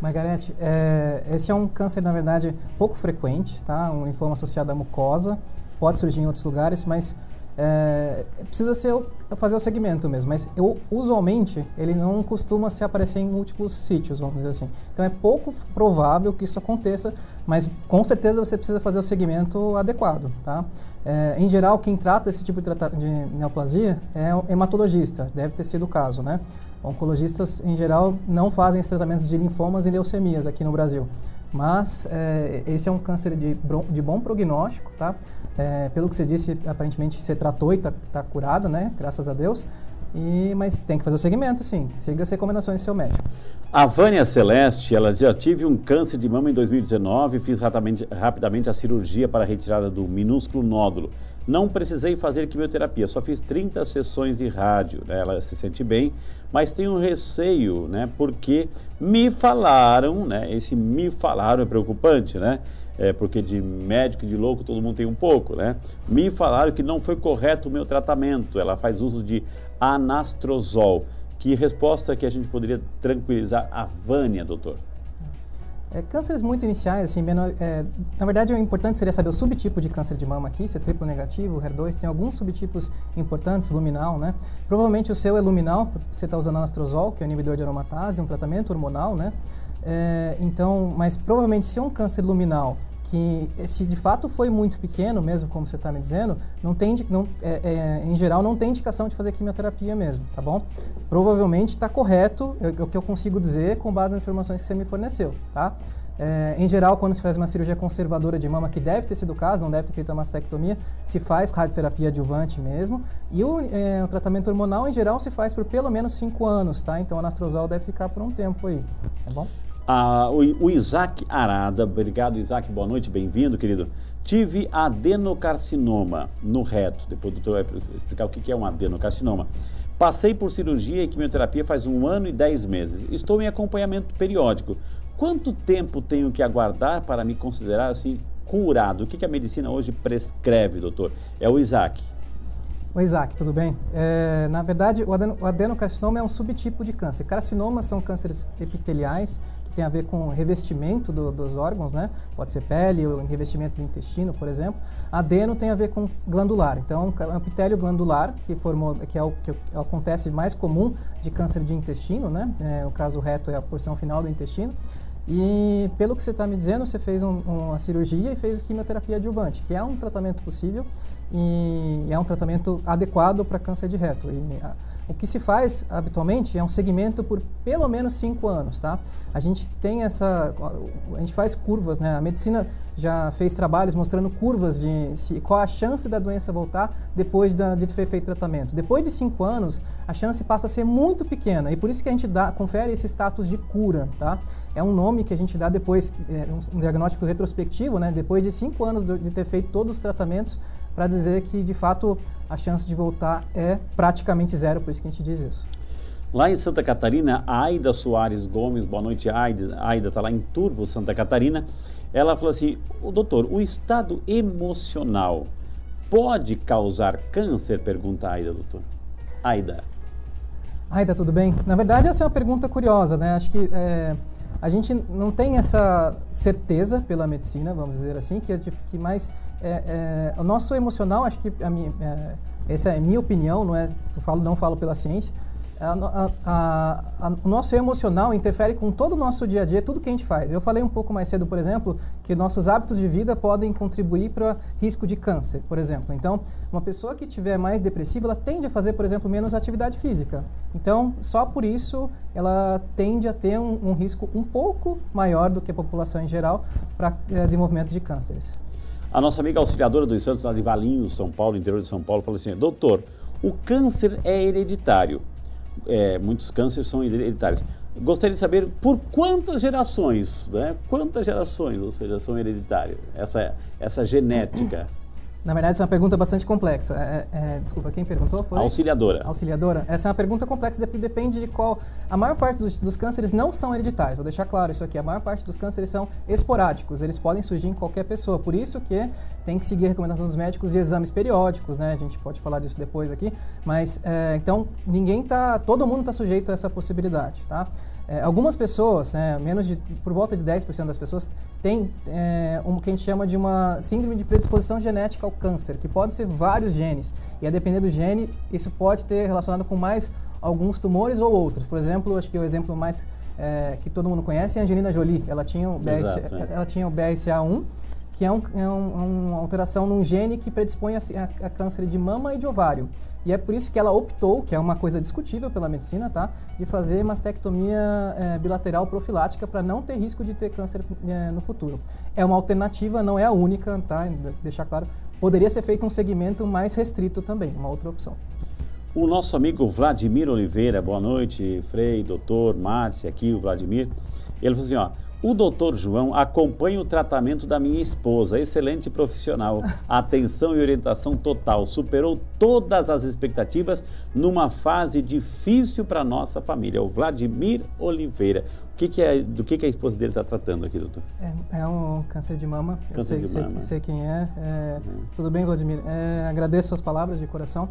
Margarete, é, esse é um câncer, na verdade, pouco frequente, tá? Um linfoma associado à mucosa. Pode surgir em outros lugares, mas é, precisa ser, fazer o segmento mesmo, mas eu, usualmente ele não costuma se aparecer em múltiplos sítios, vamos dizer assim. Então é pouco provável que isso aconteça, mas com certeza você precisa fazer o segmento adequado, tá? É, em geral, quem trata esse tipo de, de neoplasia é o hematologista, deve ter sido o caso, né? Oncologistas, em geral, não fazem esses tratamentos de linfomas e leucemias aqui no Brasil. Mas é, esse é um câncer de, de bom prognóstico, tá? É, pelo que você disse, aparentemente você tratou e está tá curada, né? Graças a Deus. E, mas tem que fazer o segmento, sim. Siga as recomendações do seu médico. A Vânia Celeste, ela já tive um câncer de mama em 2019, fiz rapidamente, rapidamente a cirurgia para a retirada do minúsculo nódulo. Não precisei fazer quimioterapia, só fiz 30 sessões de rádio. Né? Ela se sente bem, mas tem um receio, né? Porque me falaram, né? Esse me falaram é preocupante, né? É, porque de médico de louco todo mundo tem um pouco, né? Me falaram que não foi correto o meu tratamento. Ela faz uso de anastrozol. Que resposta que a gente poderia tranquilizar a Vânia, doutor? É, cânceres muito iniciais, assim, menor, é, na verdade o importante seria saber o subtipo de câncer de mama aqui, se é triplo negativo, HER2, tem alguns subtipos importantes, luminal, né? Provavelmente o seu é luminal, você está usando anastrozol, que é um inibidor de aromatase, um tratamento hormonal, né? É, então, mas provavelmente se é um câncer luminal que se de fato foi muito pequeno mesmo, como você está me dizendo, não tem, não, é, é, em geral não tem indicação de fazer quimioterapia mesmo, tá bom? Provavelmente está correto é, o que eu consigo dizer com base nas informações que você me forneceu, tá? É, em geral, quando se faz uma cirurgia conservadora de mama, que deve ter sido o caso, não deve ter feito a mastectomia, se faz radioterapia adjuvante mesmo. E o, é, o, tratamento hormonal, em geral, se faz por pelo menos 5 anos, tá? Então, a anastrozol deve ficar por um tempo aí, tá bom? Ah, o, Isaac Arada, obrigado Isaac, boa noite, bem-vindo, querido. Tive adenocarcinoma no reto, depois o doutor vai explicar o que é um adenocarcinoma. Passei por cirurgia e quimioterapia faz um ano e dez meses. Estou em acompanhamento periódico. Quanto tempo tenho que aguardar para me considerar assim curado? O que, que a medicina hoje prescreve, doutor? É o Isaac. Oi, Isaac, tudo bem? É, na verdade, o, adeno, o adenocarcinoma é um subtipo de câncer. Carcinomas são cânceres epiteliais que tem a ver com revestimento do, dos órgãos, né? Pode ser pele ou revestimento do intestino, por exemplo. Adeno tem a ver com glandular. Então, epitélio glandular, que, formou, que é o que acontece mais comum de câncer de intestino, né? É, no caso, o reto é a porção final do intestino. E pelo que você está me dizendo, você fez um, uma cirurgia e fez quimioterapia adjuvante, que é um tratamento possível e é um tratamento adequado para câncer de reto. E, o que se faz habitualmente é um segmento por pelo menos cinco anos, tá? A gente tem essa, a gente faz curvas, né? A medicina já fez trabalhos mostrando curvas de se, qual a chance da doença voltar depois da, de ter feito tratamento. Depois de cinco anos, a chance passa a ser muito pequena e por isso que a gente dá, confere esse status de cura, tá? É um nome que a gente dá depois, é um diagnóstico retrospectivo, né? Depois de cinco anos de ter feito todos os tratamentos, para dizer que, de fato, a chance de voltar é praticamente zero, por isso que a gente diz isso. Lá em Santa Catarina, a Aida Soares Gomes, boa noite, Aida. Aida está lá em Turvo, Santa Catarina. Ela falou assim: o doutor, o estado emocional pode causar câncer? Pergunta a Aida, doutor. Aida. Aida, tudo bem? Na verdade, essa é uma pergunta curiosa, né? Acho que é, a gente não tem essa certeza pela medicina, vamos dizer assim, que, é que mais é, é, o nosso emocional, acho que a minha, é, essa é a minha opinião, não é, eu falo, não falo pela ciência, a, a, a, o nosso emocional interfere com todo o nosso dia a dia, tudo que a gente faz. Eu falei um pouco mais cedo, por exemplo, que nossos hábitos de vida podem contribuir para risco de câncer, por exemplo. Então, uma pessoa que tiver mais depressiva, ela tende a fazer, por exemplo, menos atividade física. Então, só por isso, ela tende a ter um, um risco um pouco maior do que a população em geral para é, desenvolvimento de cânceres. A nossa amiga auxiliadora dos Santos, lá de Valinhos, São Paulo, interior de São Paulo, falou assim: doutor, o câncer é hereditário é, muitos cânceres são hereditários. Gostaria de saber por quantas gerações, né? Quantas gerações, ou seja, são hereditárias, essa, essa genética. Na verdade, essa é uma pergunta bastante complexa. É, é, desculpa, quem perguntou foi? Auxiliadora. Auxiliadora. Essa é uma pergunta complexa porque depende de qual. A maior parte dos, dos, cânceres não são hereditários. Vou deixar claro isso aqui. A maior parte dos cânceres são esporádicos. Eles podem surgir em qualquer pessoa. Por isso que tem que seguir a recomendação dos médicos de exames periódicos, né? A gente pode falar disso depois aqui. Mas é, então ninguém tá, todo mundo está sujeito a essa possibilidade, tá? É, algumas pessoas, né, menos de, por volta de 10% das pessoas, têm é, um que a gente chama de uma síndrome de predisposição genética ao câncer, que pode ser vários genes. E a depender do gene, isso pode ter relacionado com mais alguns tumores ou outros. Por exemplo, acho que o exemplo mais é, que todo mundo conhece é a Angelina Jolie. Ela tinha o, BRCA, Exato, é. ela tinha o BRCA1, que é, um, é um, uma alteração num gene que predispõe a, a, a câncer de mama e de ovário. E é por isso que ela optou, que é uma coisa discutível pela medicina, tá? De fazer mastectomia é, bilateral profilática para não ter risco de ter câncer é, no futuro. É uma alternativa, não é a única, tá? Deixar claro. Poderia ser feito um segmento mais restrito também, uma outra opção. O nosso amigo Vladimir Oliveira, boa noite, Frei, doutor, Márcia, aqui o Vladimir. Ele falou assim, ó, o doutor João acompanha o tratamento da minha esposa, excelente profissional, atenção e orientação total, superou todas as expectativas numa fase difícil para nossa família. O Vladimir Oliveira. O que, que é, do que, que a esposa dele está tratando aqui, doutor? É, é, um câncer de mama. Câncer Eu sei, de mama. Sei, sei quem é. é uhum. Tudo bem, Vladimir? É, agradeço suas palavras de coração.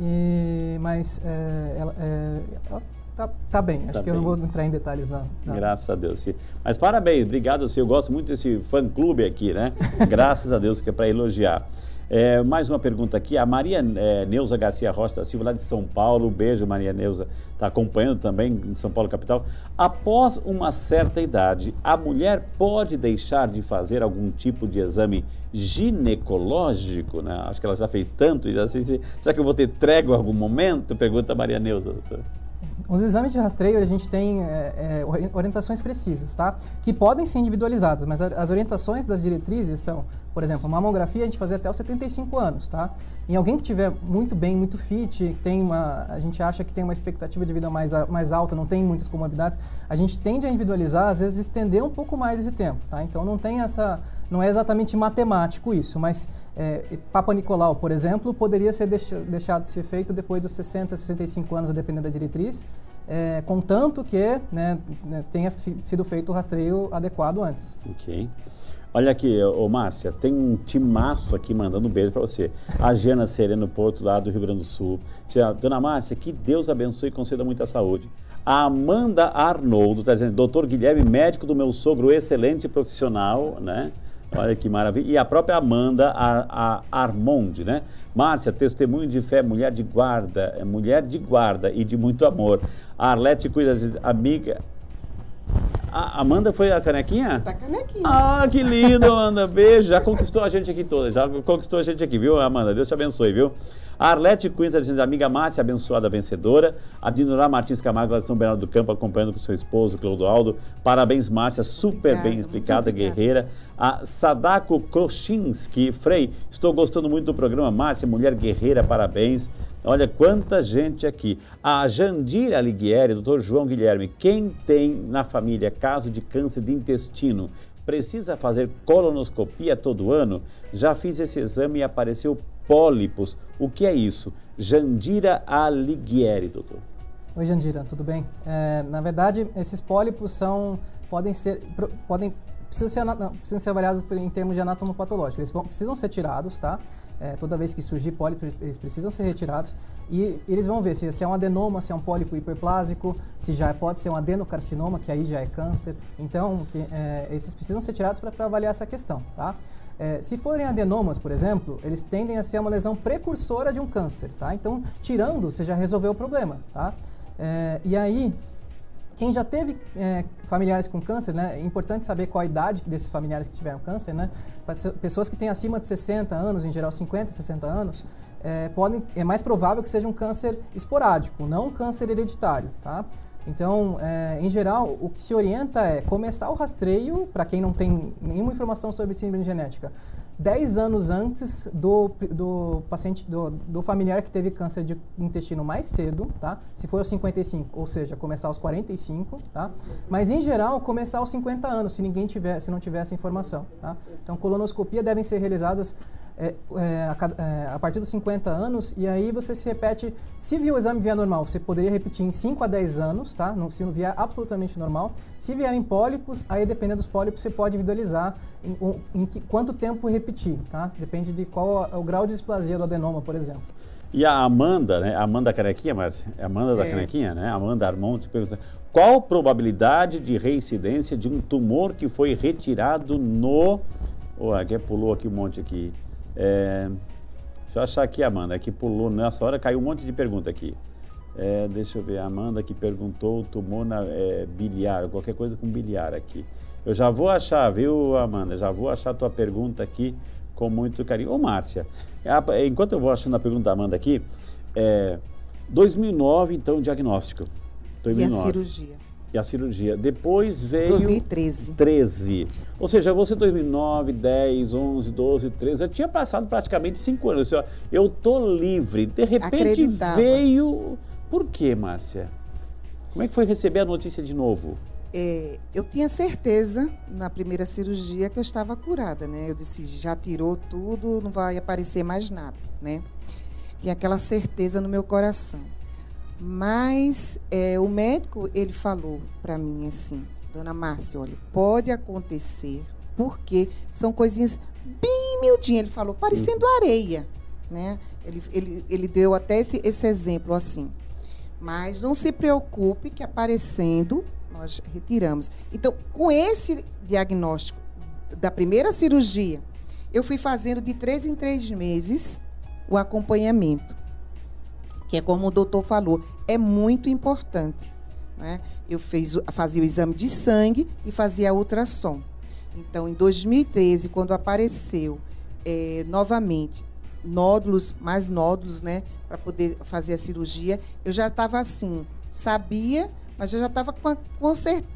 E, mas é, ela, é, ela Tá, tá bem, acho tá que bem. eu não vou entrar em detalhes não. Graças a Deus. Mas parabéns, obrigado, eu gosto muito desse fã-clube aqui, né? Graças a Deus, que é para elogiar. É, mais uma pergunta aqui, a Maria é, Neuza Garcia Rocha da Silva, lá de São Paulo, beijo Maria Neuza, está acompanhando também em São Paulo capital. Após uma certa idade, a mulher pode deixar de fazer algum tipo de exame ginecológico? Né? Acho que ela já fez tanto, já sei, será que eu vou ter trégua em algum momento? Pergunta a Maria Neuza, doutora. Os exames de rastreio, a gente tem é, é, orientações precisas, tá? Que podem ser individualizadas, mas as orientações das diretrizes são, por exemplo, mamografia a gente fazer até os 75 anos, tá? Em alguém que tiver muito bem, muito fit, tem uma, a gente acha que tem uma expectativa de vida mais, mais alta, não tem muitas comorbidades, a gente tende a individualizar, às vezes estender um pouco mais esse tempo, tá? Então não tem essa, não é exatamente matemático isso, mas é, Papa Nicolau, por exemplo, poderia ser deixado de ser feito depois dos 60, 65 anos, dependendo da diretriz, é, contanto que né, né tenha sido feito o rastreio adequado antes. Ok. Olha aqui, ô Márcia, tem um timaço aqui mandando um beijo para você. A Jana Sereno Porto, lá do Rio Grande do Sul. Dona Márcia, que Deus abençoe e conceda muita saúde. A Amanda Arnoldo está dizendo, doutor Guilherme, médico do meu sogro, excelente profissional, né? Olha que maravilha. E a própria Amanda a, a Armonde, né? Márcia, testemunho de fé, mulher de guarda, é mulher de guarda e de muito amor. A Arlete cuida de amiga, a Amanda foi a canequinha? Tá canequinha. Ah, que lindo, Amanda. Beijo. Já conquistou a gente aqui toda. Já conquistou a gente aqui, viu, Amanda? Deus te abençoe, viu? A Arlete Quinta dizendo, amiga Márcia, abençoada vencedora. A Dinorá Martins Camargo, lá de São Bernardo do Campo, acompanhando com seu esposo, Clodoaldo. Parabéns, Márcia, super bem explicada, guerreira. A Sadako Kroshinski Frei, estou gostando muito do programa. Márcia, mulher guerreira, parabéns. Olha quanta gente aqui. A Jandira Alighieri, doutor João Guilherme, quem tem na família caso de câncer de intestino, precisa fazer colonoscopia todo ano? Já fiz esse exame e apareceu pólipos. O que é isso? Jandira Alighieri, doutor. Oi, Jandira, tudo bem? É, na verdade, esses pólipos são, podem ser, podem, precisam ser, precisam ser avaliados em termos de anatomopatológico. Eles precisam ser tirados, tá? É, toda vez que surgir pólipo, eles precisam ser retirados e eles vão ver se, se, é um adenoma, se é um pólipo hiperplásico, se já pode ser um adenocarcinoma, que aí já é câncer. Então, que, é, esses precisam ser tirados para avaliar essa questão, tá? É, se forem adenomas, por exemplo, eles tendem a ser uma lesão precursora de um câncer, tá? Então, tirando, você já resolveu o problema, tá? É, e aí, quem já teve é, familiares com câncer, né, é importante saber qual a idade desses familiares que tiveram câncer, né? Pessoas que têm acima de 60 anos, em geral 50, 60 anos, é, podem, é mais provável que seja um câncer esporádico, não um câncer hereditário, tá? Então, é, em geral, o que se orienta é começar o rastreio, para quem não tem nenhuma informação sobre síndrome genética, 10 anos antes do, do paciente, do, do, familiar que teve câncer de intestino mais cedo, tá? Se for aos 55, ou seja, começar aos 45, tá? Mas em geral, começar aos 50 anos, se ninguém tiver, se não tiver essa informação, tá? Então, colonoscopia devem ser realizadas é, é, a, é, a, partir dos 50 anos, e aí você se repete. Se vier o exame vier normal, você poderia repetir em 5 a 10 anos, tá? Não, se não vier absolutamente normal. Se vierem pólipos, aí dependendo dos pólipos, você pode individualizar em, em, em que, quanto tempo repetir, tá? Depende de qual é o grau de displasia do adenoma, por exemplo. E a Amanda, né? Amanda Canequinha, Márcia? É Amanda é. da Canequinha, né? Amanda Armonte pergunta: qual a probabilidade de reincidência de um tumor que foi retirado no. Oh, aqui pulou aqui um monte aqui. É, deixa eu achar aqui, Amanda, que pulou nessa hora, caiu um monte de pergunta aqui. É, deixa eu ver, a Amanda que perguntou tumor na é, biliar, qualquer coisa com biliar aqui. Eu já vou achar, viu, Amanda? Já vou achar a tua pergunta aqui com muito carinho. Ô, Márcia, enquanto eu vou achando a pergunta da Amanda aqui, é, 2009, então, diagnóstico. 2009. E a cirurgia e a cirurgia. Depois veio. 2013. 13. Ou seja, você 2009, 10, 11, 12, 13, já tinha passado praticamente cinco anos. Eu tô livre. De repente Acreditava. veio. Por quê, Márcia? Como é que foi receber a notícia de novo? É, eu tinha certeza na primeira cirurgia que eu estava curada, né? Eu disse, já tirou tudo, não vai aparecer mais nada, né? Tinha aquela certeza no meu coração. Mas é, o médico, ele falou para mim assim, dona Márcia, olha, pode acontecer, porque são coisinhas bem miudinhas, ele falou, parecendo uhum. areia, né? Ele, ele, ele deu até esse, esse exemplo assim. Mas não se preocupe que aparecendo, nós retiramos. Então, com esse diagnóstico da primeira cirurgia, eu fui fazendo de três em três meses o acompanhamento que é como o doutor falou, é muito importante. Né? Eu fiz, fazia o exame de sangue e fazia ultrassom. Então, em 2013, quando apareceu é, novamente nódulos, mais nódulos, né, para poder fazer a cirurgia, eu já estava assim, sabia, mas eu já estava com, a, com,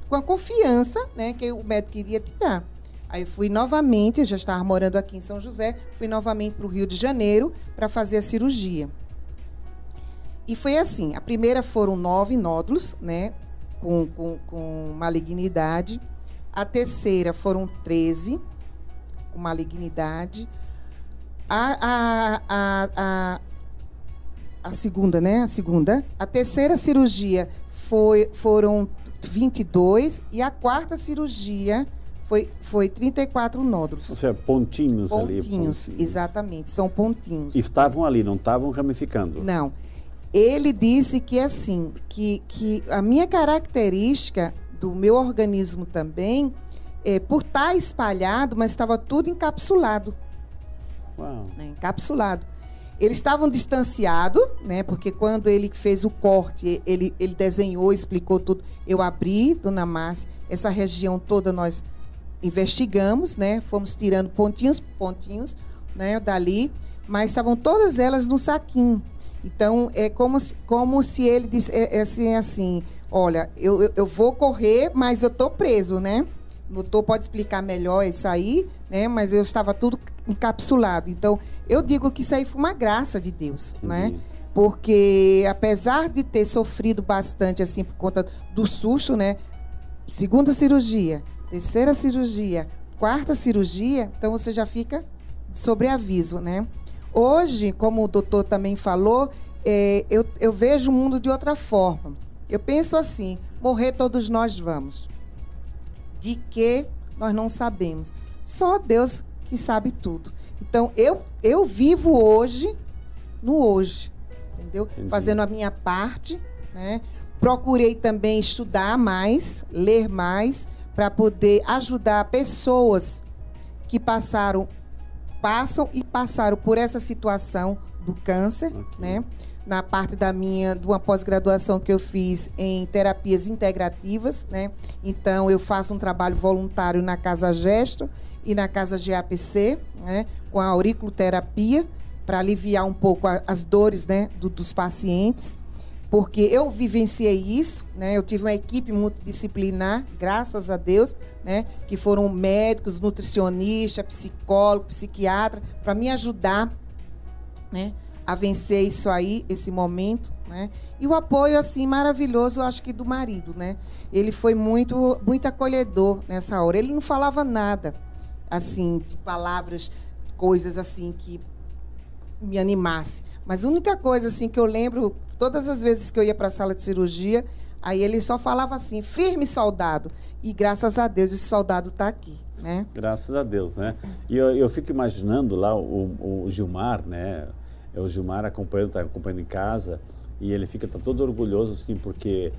com a confiança, né, que o médico queria tirar. Aí fui novamente, eu já estava morando aqui em São José, fui novamente para o Rio de Janeiro para fazer a cirurgia. E foi assim: a primeira foram nove nódulos, né, com, com, com malignidade. A terceira foram 13 com malignidade. A, a, a, a, a segunda, né? A segunda. A terceira cirurgia foi, foram 22 e a quarta cirurgia foi, foi 34 nódulos. Ou seja, pontinhos, pontinhos ali. Pontinhos, exatamente, são pontinhos. Estavam ali, não estavam ramificando? Não. Ele disse que assim, que, que a minha característica do meu organismo também, é, por estar tá espalhado, mas estava tudo encapsulado. Uau. Né, encapsulado. Eles estavam distanciados, né? Porque quando ele fez o corte, ele, ele desenhou, explicou tudo. Eu abri, dona Márcia, essa região toda nós investigamos, né? Fomos tirando pontinhos, pontinhos, né? Dali, mas estavam todas elas no saquinho. Então é como se, como se ele disse é, é assim, assim, olha, eu, eu, eu, vou correr, mas eu tô preso, né? O doutor pode explicar melhor isso aí, né? Mas eu estava tudo encapsulado. Então, eu digo que isso aí foi uma graça de Deus, uhum. né? Porque apesar de ter sofrido bastante assim por conta do susto, né? Segunda cirurgia, terceira cirurgia, quarta cirurgia, então você já fica sobre aviso, né? Hoje, como o doutor também falou, é, eu, eu vejo o mundo de outra forma. Eu penso assim: morrer todos nós vamos. De que nós não sabemos. Só Deus que sabe tudo. Então, eu, eu vivo hoje no hoje, entendeu? Entendi. Fazendo a minha parte, né? Procurei também estudar mais, ler mais, para poder ajudar pessoas que passaram, passam e passaram por essa situação do câncer, okay. né? Na parte da minha, de uma pós-graduação que eu fiz em terapias integrativas, né? Então, eu faço um trabalho voluntário na Casa Gesto e na casa GAPC, né, com a auriculoterapia, para aliviar um pouco a, as dores né, do, dos pacientes, porque eu vivenciei isso, né, eu tive uma equipe multidisciplinar, graças a Deus, né, que foram médicos, nutricionistas, psicólogo, psiquiatra, para me ajudar né, a vencer isso aí, esse momento, né? E o apoio assim maravilhoso, eu acho que do marido, né? Ele foi muito muito acolhedor nessa hora. Ele não falava nada assim, de palavras, coisas assim que me animasse. Mas a única coisa assim que eu lembro, todas as vezes que eu ia para a sala de cirurgia, aí ele só falava assim, firme soldado. E graças a Deus esse soldado está aqui. Né? Graças a Deus, né? E eu, eu fico imaginando lá o, o Gilmar, né? É o Gilmar acompanhando, tá acompanhando em casa, e ele fica tá todo orgulhoso, assim, porque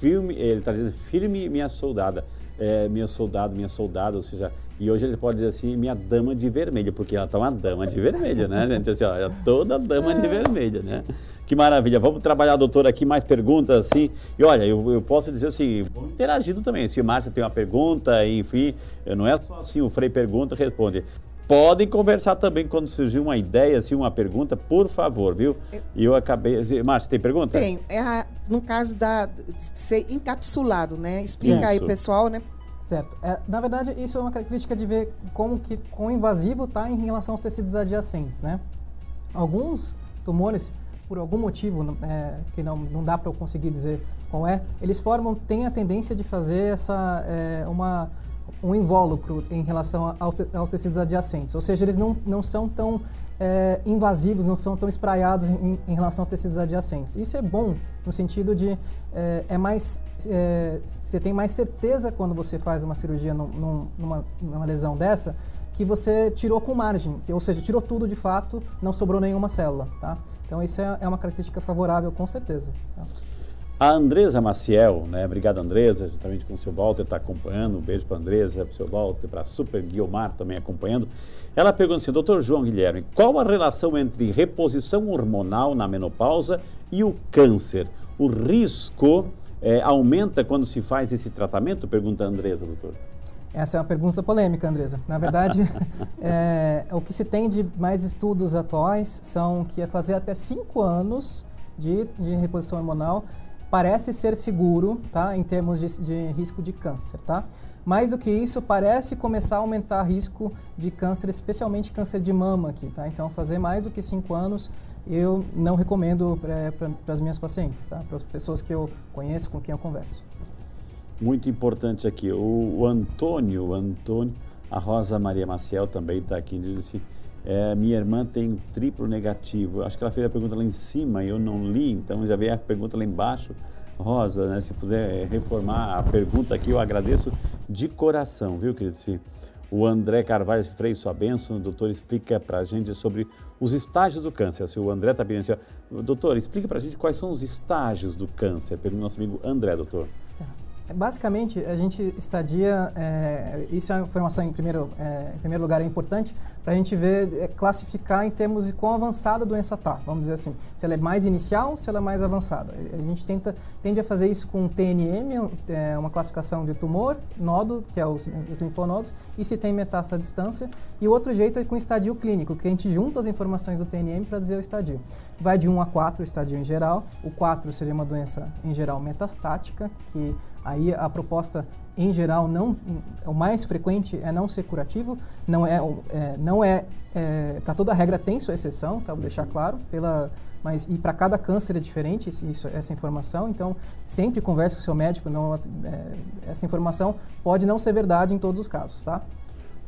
firme, ele está dizendo, firme minha soldada, é, minha soldado, minha soldada, ou seja, e hoje ele pode dizer assim, minha dama de vermelho, porque ela está uma dama de vermelho, né, gente? Assim, ó, é toda dama de vermelho, né? Que maravilha. Vamos trabalhar, doutor, aqui mais perguntas, assim. E olha, eu, eu posso dizer assim, vamos interagindo também. Se Márcia tem uma pergunta, enfim, não é só assim, o Frei pergunta, responde. Podem conversar também quando surgir uma ideia, assim, uma pergunta, por favor, viu? E eu acabei. Márcia, tem pergunta? Tenho. É a, no caso da, de ser encapsulado, né? Explica Isso. aí, pessoal, né? Certo. É, na verdade, isso é uma característica de ver como que quão invasivo está em relação aos tecidos adjacentes, né? Alguns tumores, por algum motivo é, que não, não dá para eu conseguir dizer qual é, eles formam, têm a tendência de fazer essa, é, uma, um invólucro em relação aos, tecidos adjacentes. Ou seja, eles não, não são tão é, invasivos, não são tão espraiados em, em, relação aos tecidos adjacentes. Isso é bom no sentido de é, é mais é, você tem mais certeza quando você faz uma cirurgia num, numa, numa, lesão dessa que você tirou com margem, que, ou seja, tirou tudo de fato, não sobrou nenhuma célula, tá? Então isso é, é uma característica favorável com certeza. Tá? A Andresa Maciel, né? Obrigado, Andresa, juntamente com o seu Walter, está acompanhando. Um beijo para a Andresa, para o seu Walter, para a Super Guiomar também acompanhando. Ela pergunta assim, doutor João Guilherme, qual a relação entre reposição hormonal na menopausa e o câncer? O risco é, aumenta quando se faz esse tratamento? Pergunta a Andresa, doutor. Essa é uma pergunta polêmica, Andresa. Na verdade, é, o que se tem de mais estudos atuais são que é fazer até 5 anos de, de reposição hormonal parece ser seguro, tá? Em termos de, de risco de câncer, tá? Mais do que isso, parece começar a aumentar risco de câncer, especialmente câncer de mama aqui, tá? Então, fazer mais do que 5 anos, eu não recomendo para as minhas pacientes, tá? Para as pessoas que eu conheço, com quem eu converso. Muito importante aqui, o, o Antônio, o Antônio, a Rosa Maria Maciel também está aqui, diz assim, é, minha irmã tem triplo negativo. Acho que ela fez a pergunta lá em cima e eu não li, então já veio a pergunta lá embaixo. Rosa, né, se puder reformar a pergunta aqui, eu agradeço de coração, viu, querido? O André Carvalho Freire, sua bênção, o doutor explica para a gente sobre os estágios do câncer. Se o André está pedindo assim, doutor, explica para a gente quais são os estágios do câncer, pelo nosso amigo André, doutor. Basicamente, a gente estadia, é, isso é uma informação em primeiro, é, em primeiro lugar é importante para a gente ver, é, classificar em termos de quão avançada a doença está, vamos dizer assim, se ela é mais inicial, se ela é mais avançada. A gente tenta, tende a fazer isso com TNM, uma classificação de tumor, nodo, que é os, os linfonodos, e se tem metástase à distância, e o outro jeito é com estadio clínico, que a gente junta as informações do TNM para dizer o estadio. Vai de 1 a 4 o estadio em geral, o 4 seria uma doença em geral metastática, que Aí a proposta, em geral, não, o mais frequente é não ser curativo, não é, é não é, é para toda regra tem sua exceção, tá? vou deixar claro, pela, mas e para cada câncer é diferente isso, essa informação, então sempre converse com o seu médico, não, é, essa informação pode não ser verdade em todos os casos, tá?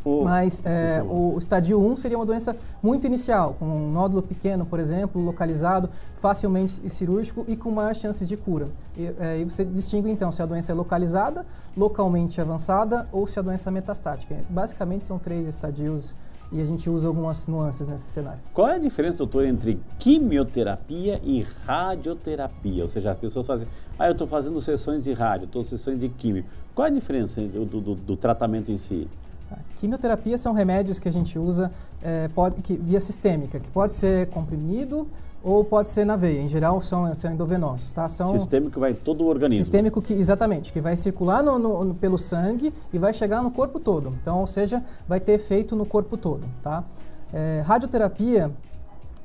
Oh, Mas é, o, o estadio 1 seria uma doença muito inicial, com um nódulo pequeno, por exemplo, localizado, facilmente cirúrgico e com maiores chances de cura. E, é, e, você distingue então se a doença é localizada, localmente avançada ou se a doença é metastática. Basicamente são três estadios e a gente usa algumas nuances nesse cenário. Qual é a diferença, doutor, entre quimioterapia e radioterapia? Ou seja, as pessoas fazem, ah, eu estou fazendo sessões de rádio, estou sessões de químio. Qual é a diferença do, do, do tratamento em si? Tá? Quimioterapia são remédios que a gente usa é, pode, que, via sistêmica, que pode ser comprimido ou pode ser na veia. Em geral, são, são endovenosos. Tá? São sistêmico vai todo o organismo. Sistêmico, que, exatamente, que vai circular no, no, pelo sangue e vai chegar no corpo todo. Então, ou seja, vai ter efeito no corpo todo. Tá? É, radioterapia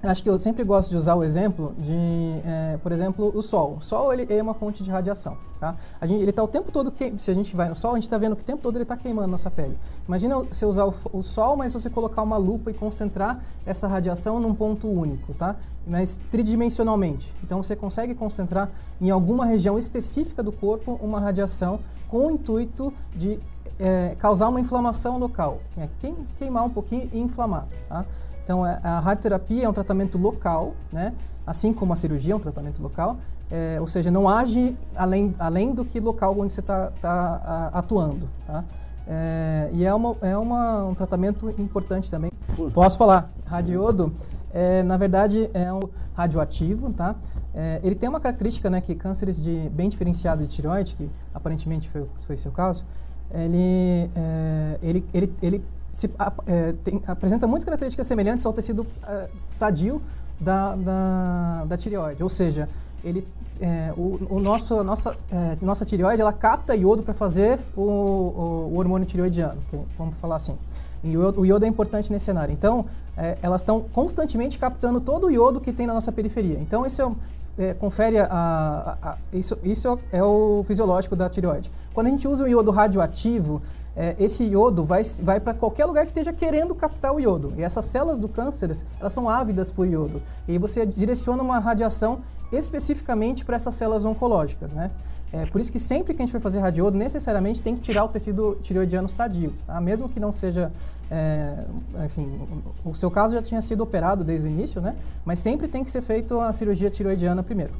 Acho que eu sempre gosto de usar o exemplo de, é, por exemplo, o Sol. O Sol ele é uma fonte de radiação. Tá? A gente, ele está o tempo todo, que, se a gente vai no Sol, a gente está vendo que o tempo todo ele está queimando nossa pele. Imagina você usar o, o, Sol, mas você colocar uma lupa e concentrar essa radiação num ponto único, tá? mas tridimensionalmente. Então você consegue concentrar em alguma região específica do corpo uma radiação com o intuito de é, causar uma inflamação local, é queimar um pouquinho e inflamar. Tá? Então, é, a radioterapia é um tratamento local, né? assim como a cirurgia é um tratamento local, é, ou seja, não age além, além do que local onde você está tá, atuando. Tá? É, e é, uma, é uma, um tratamento importante também. Posso falar? Radiodo, é, na verdade, é um radioativo. Tá? É, ele tem uma característica né, que cânceres de, bem diferenciado de tireoide, que aparentemente foi, foi seu caso, ele, é, ele, ele, ele se, é, tem, apresenta muitas características semelhantes ao tecido é, sadio da, da, da, tireoide. Ou seja, ele, é, o, o, nosso, nossa, é, nossa tireoide ela capta iodo para fazer o, o, o, hormônio tireoidiano, vamos falar assim. E o iodo é importante nesse cenário. Então, é, elas estão constantemente captando todo o iodo que tem na nossa periferia. Então, isso é, é, confere a, a, a, isso, isso é o fisiológico da tireoide. Quando a gente usa o iodo radioativo, é, esse iodo vai, vai para qualquer lugar que esteja querendo captar o iodo. E essas células do câncer, elas são ávidas por iodo. E aí você direciona uma radiação especificamente para essas células oncológicas, né? É por isso que sempre que a gente for fazer radiodo, necessariamente tem que tirar o tecido tireoidiano sadio, tá? Mesmo que não seja, é, enfim, o seu caso já tinha sido operado desde o início, né? Mas sempre tem que ser feito a cirurgia tireoidiana primeiro.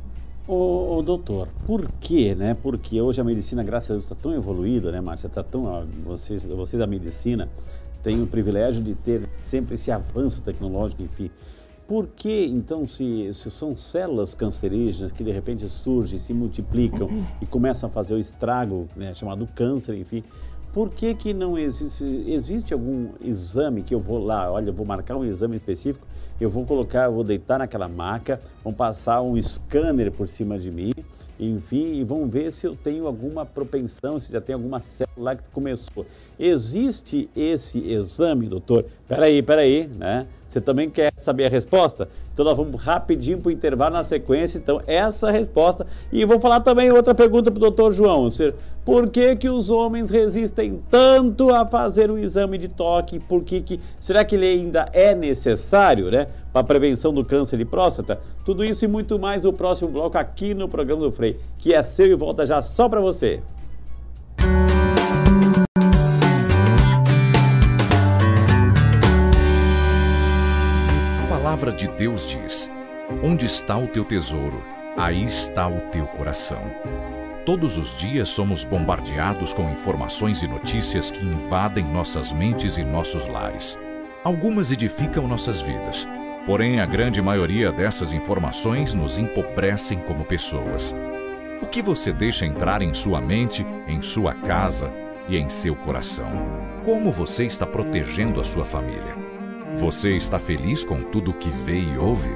Ô, ô, doutor, por quê, né? Porque hoje a medicina, graças a Deus, está tão evoluída, né, Márcia? Tá tão, vocês, vocês da medicina têm o privilégio de ter sempre esse avanço tecnológico, enfim. Por que, então, se, se são células cancerígenas que de repente surgem, se multiplicam e começam a fazer o estrago, né, chamado câncer, enfim, por que, que não existe, existe algum exame que eu vou lá, olha, eu vou marcar um exame específico, eu vou colocar, vou deitar naquela maca, vão passar um scanner por cima de mim, enfim, e vão ver se eu tenho alguma propensão, se já tem alguma célula que começou. Existe esse exame, doutor? Peraí, peraí, né? Você também quer saber a resposta? Então nós vamos rapidinho para o intervalo na sequência. Então, essa é resposta. E vou falar também outra pergunta para o doutor João. Por que, que os homens resistem tanto a fazer o exame de toque? Por que, que será que ele ainda é necessário né, para a prevenção do câncer de próstata? Tudo isso e muito mais no próximo bloco aqui no programa do Frei, que é seu e volta já só para você. palavra de Deus diz: Onde está o teu tesouro? aí está o teu coração. Todos os dias somos bombardeados com informações e notícias que invadem nossas mentes e nossos lares. Algumas edificam nossas vidas, porém a grande maioria dessas informações nos empobrecem como pessoas. O que você deixa entrar em sua mente, em sua casa e em seu coração? Como você está protegendo a sua família? Você está feliz com tudo o que vê e ouve?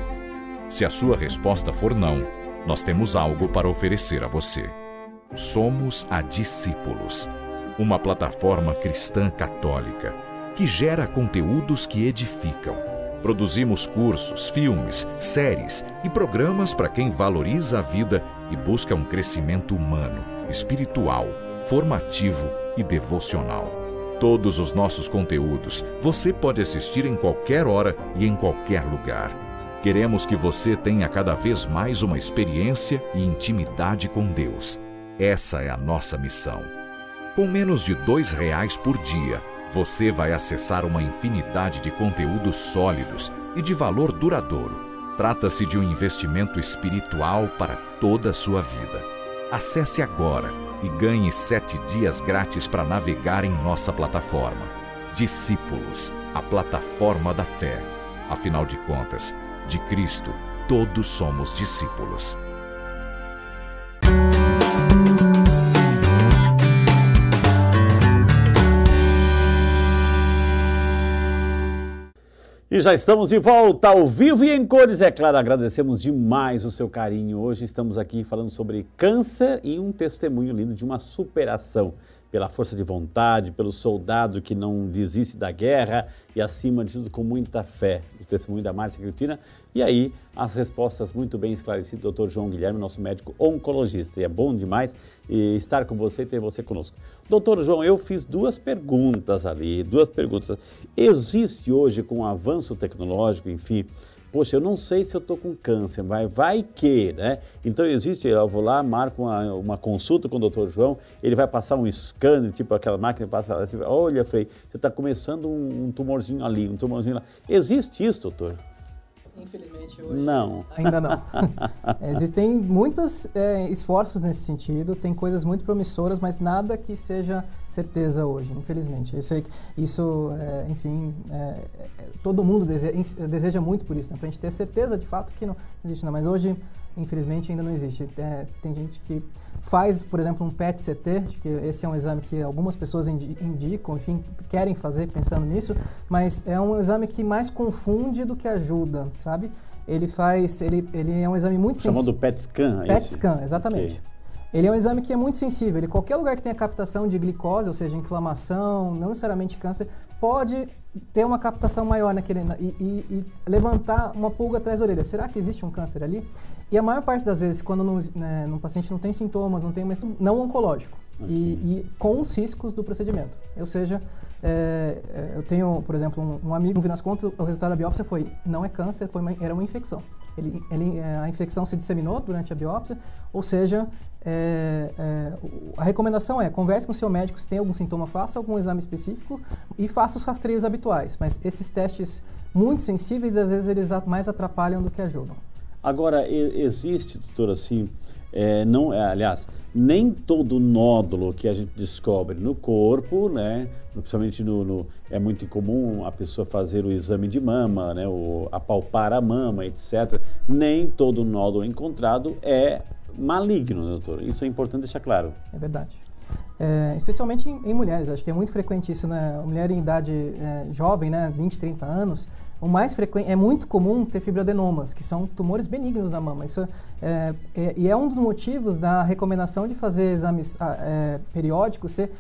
Se a sua resposta for não, nós temos algo para oferecer a você. Somos a Discípulos, uma plataforma cristã católica que gera conteúdos que edificam. Produzimos cursos, filmes, séries e programas para quem valoriza a vida e busca um crescimento humano, espiritual, formativo e devocional. Todos os nossos conteúdos você pode assistir em qualquer hora e em qualquer lugar. Queremos que você tenha cada vez mais uma experiência e intimidade com Deus. Essa é a nossa missão. Com menos de dois reais por dia, você vai acessar uma infinidade de conteúdos sólidos e de valor duradouro. Trata-se de um investimento espiritual para toda a sua vida. Acesse agora e ganhe sete dias grátis para navegar em nossa plataforma. Discípulos, a plataforma da fé. Afinal de contas, de Cristo, todos somos discípulos. E já estamos de volta ao vivo e em cores, é claro, agradecemos demais o seu carinho. Hoje estamos aqui falando sobre câncer e um testemunho lindo de uma superação pela força de vontade, pelo soldado que não desiste da guerra e, acima de tudo, com muita fé. O testemunho da Márcia Cristina. E aí, as respostas muito bem esclarecidas do Dr. João Guilherme, nosso médico oncologista. E é bom demais estar com você e ter você conosco. Doutor João, eu fiz duas perguntas ali, duas perguntas. Existe hoje, com o avanço tecnológico, enfim, poxa, eu não sei se eu estou com câncer, mas vai que, né? Então existe, eu vou lá, marco uma, uma consulta com o doutor João, ele vai passar um scanner, tipo aquela máquina passa, tipo, olha, Frei, você está começando um, um, tumorzinho ali, um tumorzinho lá. Existe isso, doutor? Infelizmente hoje. Não. Ainda não. Existem muitos é, esforços nesse sentido, tem coisas muito promissoras, mas nada que seja certeza hoje, infelizmente. Isso, isso é, enfim, é, todo mundo deseja, deseja, muito por isso, né? para a gente ter certeza de fato que não existe, não. Mas hoje, infelizmente, ainda não existe. É, tem gente que faz, por exemplo, um PET-CT, acho que esse é um exame que algumas pessoas indicam, enfim, querem fazer pensando nisso, mas é um exame que mais confunde do que ajuda, sabe? Ele faz, ele, ele é um exame muito sensível. Chamado PET-scan, é PET-scan, exatamente. Okay. Ele é um exame que é muito sensível. Ele, qualquer lugar que tenha captação de glicose, ou seja, inflamação, não necessariamente câncer, pode ter uma captação maior naquele e, e, e, levantar uma pulga atrás da orelha. Será que existe um câncer ali? E a maior parte das vezes, quando né, no paciente não tem sintomas, não tem mas não oncológico okay. e, com os riscos do procedimento. Ou seja, é, eu tenho, por exemplo, um, um amigo, no fim das contas, o resultado da biópsia foi não é câncer, foi uma, era uma infecção. Ele, ele, é, a infecção se disseminou durante a biópsia, ou seja, é, é, a recomendação é converse com o seu médico se tem algum sintoma, faça algum exame específico e faça os rastreios habituais. Mas esses testes muito sensíveis, às vezes, eles mais atrapalham do que ajudam. Agora, existe, doutor, assim, é, não, é, aliás, nem todo nódulo que a gente descobre no corpo, né, principalmente no, no, é muito comum a pessoa fazer o exame de mama, né, o, apalpar a mama, etc. Nem todo nódulo encontrado é maligno, doutor. Isso é importante deixar claro. É verdade. É, especialmente em, em, mulheres, acho que é muito frequente isso, né? mulher em idade é, jovem, né, 20, 30 anos, o mais frequente, é muito comum ter fibroadenomas, que são tumores benignos da mama. Isso é, é, e é um dos motivos da recomendação de fazer exames ah, é, periódicos ser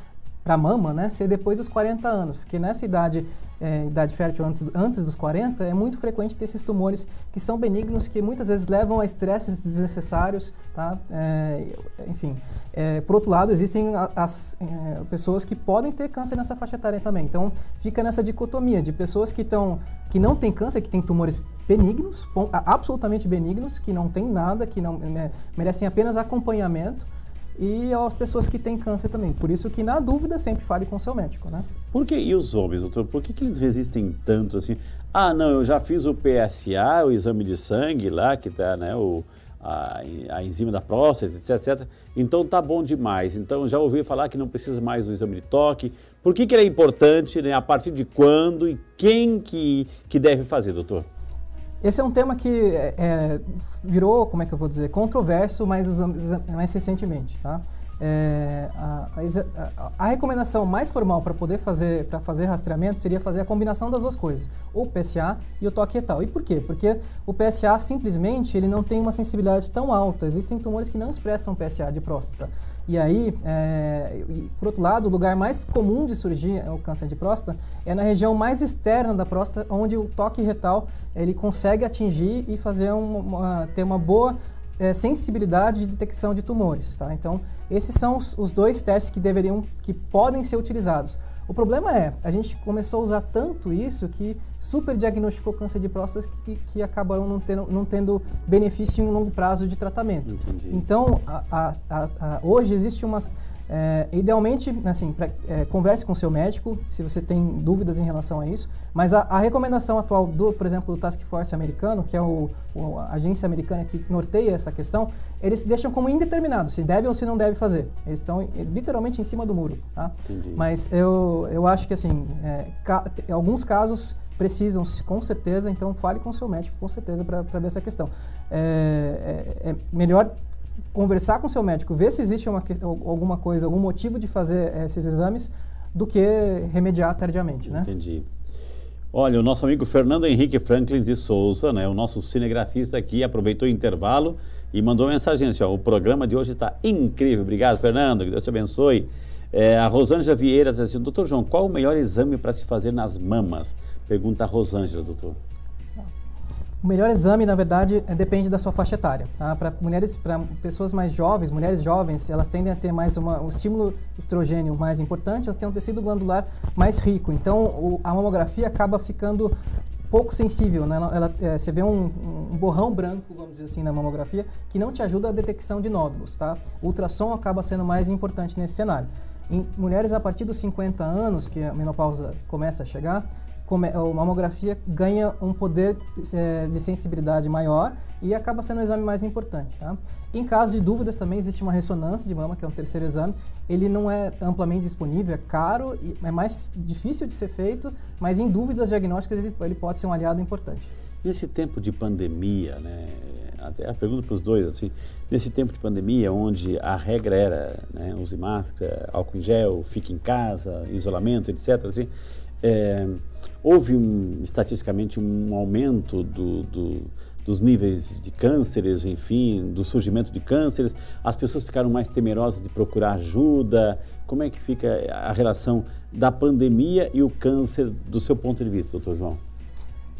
para mama, né, ser depois dos 40 anos, porque nessa idade, é, idade fértil antes, antes dos 40, é muito frequente ter esses tumores que são benignos, que muitas vezes levam a estresses desnecessários, tá? É, enfim, é, por outro lado, existem as é, pessoas que podem ter câncer nessa faixa etária também. Então, fica nessa dicotomia de pessoas que, estão que não têm câncer, que têm tumores benignos, absolutamente benignos, que não têm nada, que não é, merecem apenas acompanhamento, e as pessoas que têm câncer também. Por isso que, na dúvida, sempre fale com seu médico, né? Por que, e os homens, doutor, por que, que eles resistem tanto assim? Ah, não, eu já fiz o PSA, o exame de sangue lá, que tá, né, o, a, a enzima da próstata, etc, etc. Então tá bom demais. Então já ouvi falar que não precisa mais do exame de toque. Por que, que ele é importante, né? A partir de quando e quem que, que deve fazer, doutor? Esse é um tema que é, é virou, como é que eu vou dizer, controverso mais, mais recentemente, tá? É, a, a, a, recomendação mais formal para poder fazer para fazer rastreamento seria fazer a combinação das duas coisas, o PSA e o toque retal. E por quê? Porque o PSA simplesmente ele não tem uma sensibilidade tão alta. Existem tumores que não expressam PSA de próstata. E aí, é, por outro lado, o lugar mais comum de surgir o câncer de próstata é na região mais externa da próstata, onde o toque retal ele consegue atingir e fazer uma, uma ter uma boa é, sensibilidade de detecção de tumores. Tá? Então, esses são os, os, dois testes que deveriam, que podem ser utilizados. O problema é, a gente começou a usar tanto isso que superdiagnosticou câncer de próstata que, que acabaram não tendo, não tendo benefício em longo prazo de tratamento. Entendi. Então, a, a, a, hoje existe uma é, idealmente, assim, pra, é, converse com o seu médico se você tem dúvidas em relação a isso. Mas a, a, recomendação atual do, por exemplo, do Task Force americano, que é o, o, a agência americana que norteia essa questão, eles deixam como indeterminado se deve ou se não deve fazer. Eles estão é, literalmente em cima do muro. Tá? Mas eu, eu acho que assim, é, ca, alguns casos precisam, com certeza, então fale com o seu médico, com certeza, para ver essa questão. É, é, é melhor conversar com seu médico, ver se existe uma, alguma coisa, algum motivo de fazer esses exames, do que remediar tardiamente, né? Entendi. Olha, o nosso amigo Fernando Henrique Franklin de Souza, né, o nosso cinegrafista aqui, aproveitou o intervalo e mandou mensagem assim, ó, o programa de hoje está incrível. Obrigado, Fernando, que Deus te abençoe. É, a Rosângela Vieira está dizendo, doutor João, qual o melhor exame para se fazer nas mamas? Pergunta a Rosângela, doutor. O melhor exame, na verdade, é, depende da sua faixa etária. Tá? Para mulheres, para pessoas mais jovens, mulheres jovens, elas tendem a ter mais uma, um estímulo estrogênio mais importante, elas têm um tecido glandular mais rico. Então, o, a mamografia acaba ficando pouco sensível, né? Ela, ela é, você vê um, um, borrão branco, vamos dizer assim, na mamografia, que não te ajuda a detecção de nódulos, tá? O ultrassom acaba sendo mais importante nesse cenário. Em mulheres a partir dos 50 anos, que a menopausa começa a chegar, a mamografia ganha um poder é, de sensibilidade maior e acaba sendo o exame mais importante. Tá? Em caso de dúvidas também existe uma ressonância de mama, que é um terceiro exame. Ele não é amplamente disponível, é caro, é mais difícil de ser feito, mas em dúvidas diagnósticas ele pode ser um aliado importante. Nesse tempo de pandemia, né, até a pergunta para os dois, assim, nesse tempo de pandemia, onde a regra era né, use máscara, álcool em gel, fique em casa, isolamento, etc., assim, é, houve um, estatisticamente um aumento do, do, dos níveis de cânceres, enfim, do surgimento de cânceres. As pessoas ficaram mais temerosas de procurar ajuda. Como é que fica a relação da pandemia e o câncer do seu ponto de vista, doutor João?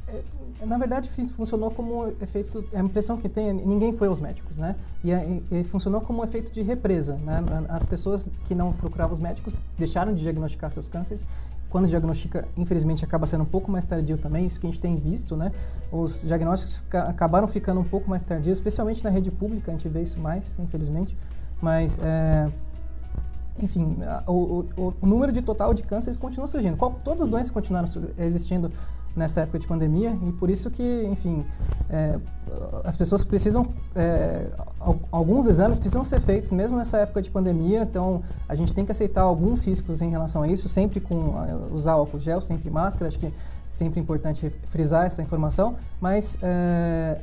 É, na verdade, funcionou como efeito. A impressão que tem, ninguém foi aos médicos, né? E, e, funcionou como efeito de represa, né? As pessoas que não procuravam os médicos deixaram de diagnosticar seus cânceres. Quando diagnostica, infelizmente, acaba sendo um pouco mais tardio também. Isso que a gente tem visto, né? Os diagnósticos fica, acabaram ficando um pouco mais tardios, especialmente na rede pública. A gente vê isso mais, infelizmente. Mas é, enfim, o, o, o, número de total de cânceres continua surgindo. Qual, todas as doenças continuaram existindo nessa época de pandemia e por isso que, enfim, é, as pessoas precisam, é, alguns exames precisam ser feitos mesmo nessa época de pandemia, então a gente tem que aceitar alguns riscos em relação a isso, sempre com usar álcool gel, sempre máscara, acho que sempre importante frisar essa informação, mas é,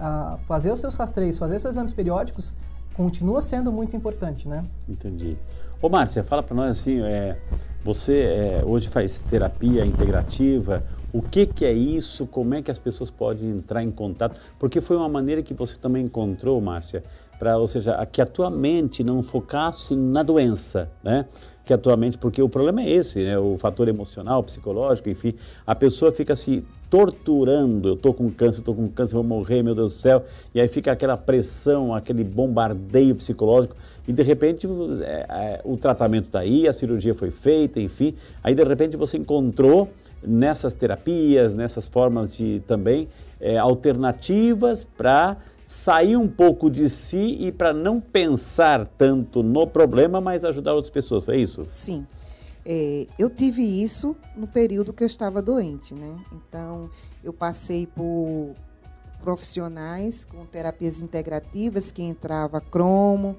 fazer os seus rastreios, fazer seus exames periódicos continua sendo muito importante, né? Entendi. Ô Márcia, fala para nós assim, é, você é, hoje faz terapia integrativa, o que, que é isso? Como é que as pessoas podem entrar em contato? Porque foi uma maneira que você também encontrou, Márcia, para, ou seja, que a tua mente não focasse na doença, né? Que a tua mente, porque o problema é esse, né? O fator emocional, psicológico, enfim, a pessoa fica se torturando. Eu tô com câncer, tô com câncer, vou morrer, meu Deus do céu. E aí fica aquela pressão, aquele bombardeio psicológico e de repente é, é, o tratamento está aí, a cirurgia foi feita, enfim. Aí de repente você encontrou nessas terapias, nessas formas de também é, alternativas para sair um pouco de si e para não pensar tanto no problema, mas ajudar outras pessoas. Foi isso? Sim. É, eu tive isso no período que eu estava doente, né? Então, eu passei por profissionais com terapias integrativas que entrava cromo,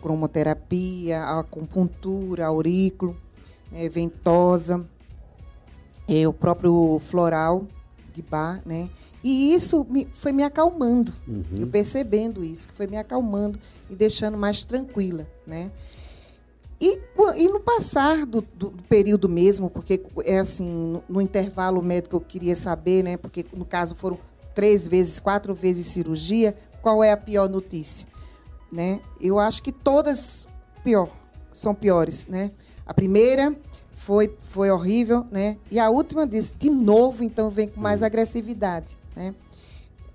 cromoterapia, acupuntura, aurículo, é, ventosa, é, o próprio floral de bar, né? E isso me, foi me acalmando, uhum. eu percebendo isso, foi me acalmando e deixando mais tranquila, né? E, e no passar do, do, do, período mesmo, porque é assim, no, no, intervalo médico eu queria saber, né? Porque no caso foram três vezes, quatro vezes cirurgia, qual é a pior notícia? Né? Eu acho que todas pior, são piores, né? A primeira foi, foi horrível, né? E a última disse, de novo, então vem com mais uhum. agressividade, né?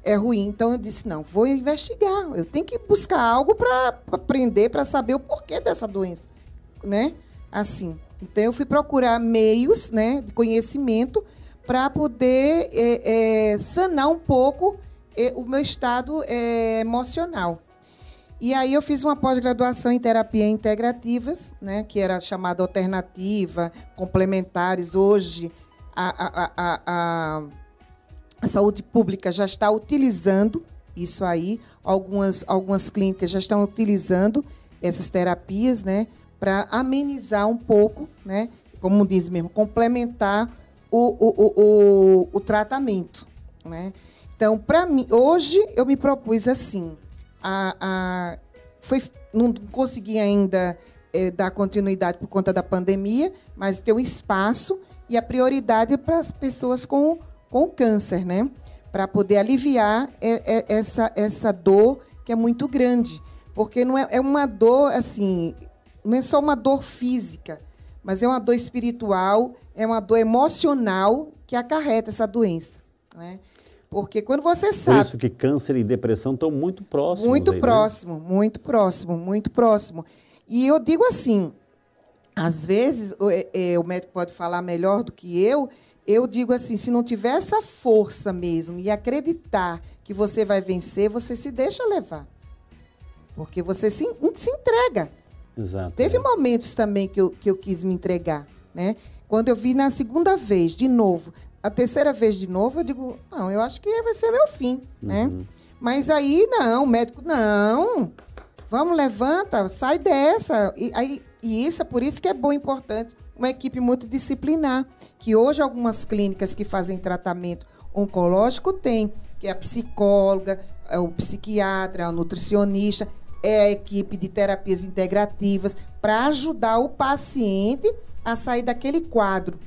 É ruim. Então eu disse, não, vou investigar. Eu tenho que buscar algo para aprender, para saber o porquê dessa doença, né? Assim. Então eu fui procurar meios, né, de conhecimento para poder é, é, sanar um pouco é, o meu estado é, emocional. E aí eu fiz uma pós-graduação em terapia integrativas, né, que era chamada alternativa, complementares. Hoje a, a, a, a, saúde pública já está utilizando isso aí. Algumas, algumas clínicas já estão utilizando essas terapias, né, para amenizar um pouco, né, como diz mesmo, complementar o, o, o, o, o tratamento. Né? Então, para mim, hoje eu me propus assim a, a, foi, não consegui ainda é, dar continuidade por conta da pandemia, mas ter um espaço e a prioridade para as pessoas com, com câncer, né? Para poder aliviar é, é, essa, essa dor que é muito grande. Porque não é, é uma dor, assim, não é só uma dor física, mas é uma dor espiritual, é uma dor emocional que acarreta essa doença. Né? Porque quando você sabe. Por isso que câncer e depressão estão muito próximos. Muito aí, né? próximo, né? muito próximo, muito próximo. E eu digo assim: às vezes, o, é, é, o médico pode falar melhor do que eu. Eu digo assim: se não tiver essa força mesmo e acreditar que você vai vencer, você se deixa levar. Porque você se, se entrega. Exato. Teve é. momentos também que eu, que eu quis me entregar. Né? Quando eu vi na segunda vez, de novo, a terceira vez de novo, eu digo, não, eu acho que vai ser meu fim, né? uhum. né? Mas aí, não, o médico, não, vamos, levanta, sai dessa. E, aí, e isso é por isso que é bom, importante, uma equipe multidisciplinar, que hoje algumas clínicas que fazem tratamento oncológico têm, que é a psicóloga, é o psiquiatra, o nutricionista, é a equipe de terapias integrativas, para ajudar o paciente a sair daquele quadro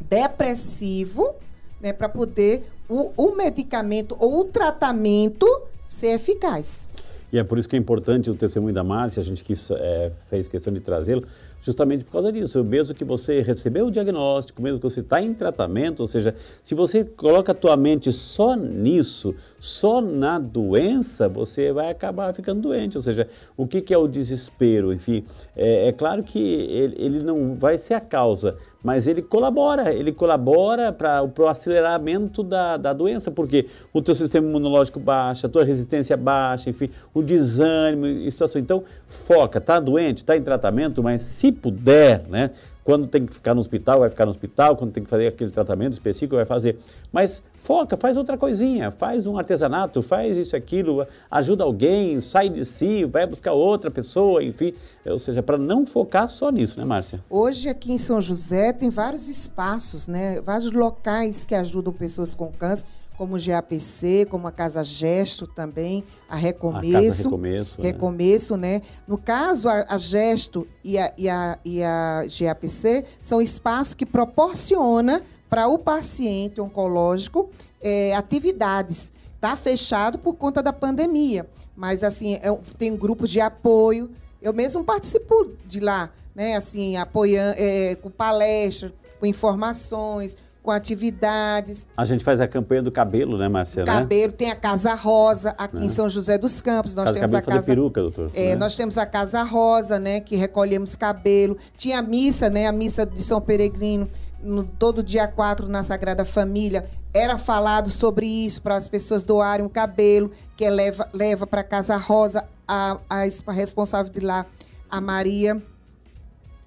depressivo, né, para poder o, o medicamento ou o tratamento ser eficaz. E é por isso que é importante o testemunho da Márcia, a gente quis, é, fez questão de trazê-lo, justamente por causa disso. Mesmo que você recebeu o diagnóstico, mesmo que você está em tratamento, ou seja, se você coloca a tua mente só nisso, só na doença, você vai acabar ficando doente. Ou seja, o que, que é o desespero? Enfim, é, é claro que ele, ele não vai ser a causa, mas ele colabora, ele colabora para o aceleramento da, da doença, porque o teu sistema imunológico baixa, a tua resistência baixa, enfim, o desânimo situação. Então, foca, está doente, está em tratamento, mas se puder, né, quando tem que ficar no hospital, vai ficar no hospital. Quando tem que fazer aquele tratamento específico, vai fazer. Mas foca, faz outra coisinha. Faz um artesanato, faz isso, aquilo, ajuda alguém, sai de si, vai buscar outra pessoa, enfim. Ou seja, para não focar só nisso, né, Márcia? Hoje, aqui em São José, tem vários espaços, né? Vários locais que ajudam pessoas com câncer como o GAPC, como a Casa Gesto também, a Recomeço. A Casa Recomeço, né? Recomeço, né? né? No caso, a, a Gesto e a, e, a, e a GAPC são espaços que proporciona para o paciente oncológico é, atividades. Está fechado por conta da pandemia, mas assim é, tem grupos de apoio. Eu mesmo participo de lá, né? Assim, apoiando é, com palestras, com informações, com atividades. A gente faz a campanha do cabelo, né, Márcia? Né? Cabelo, né? tem a Casa Rosa aqui em é. São José dos Campos. Nós casa temos a casa peruca, doutor. É, né? nós temos a Casa Rosa, né, que recolhemos cabelo. Tinha a missa, né, a missa de São Peregrino. No, todo dia 4 na Sagrada Família era falado sobre isso para as pessoas doarem o cabelo que é leva leva para casa Rosa a, a responsável de lá a Maria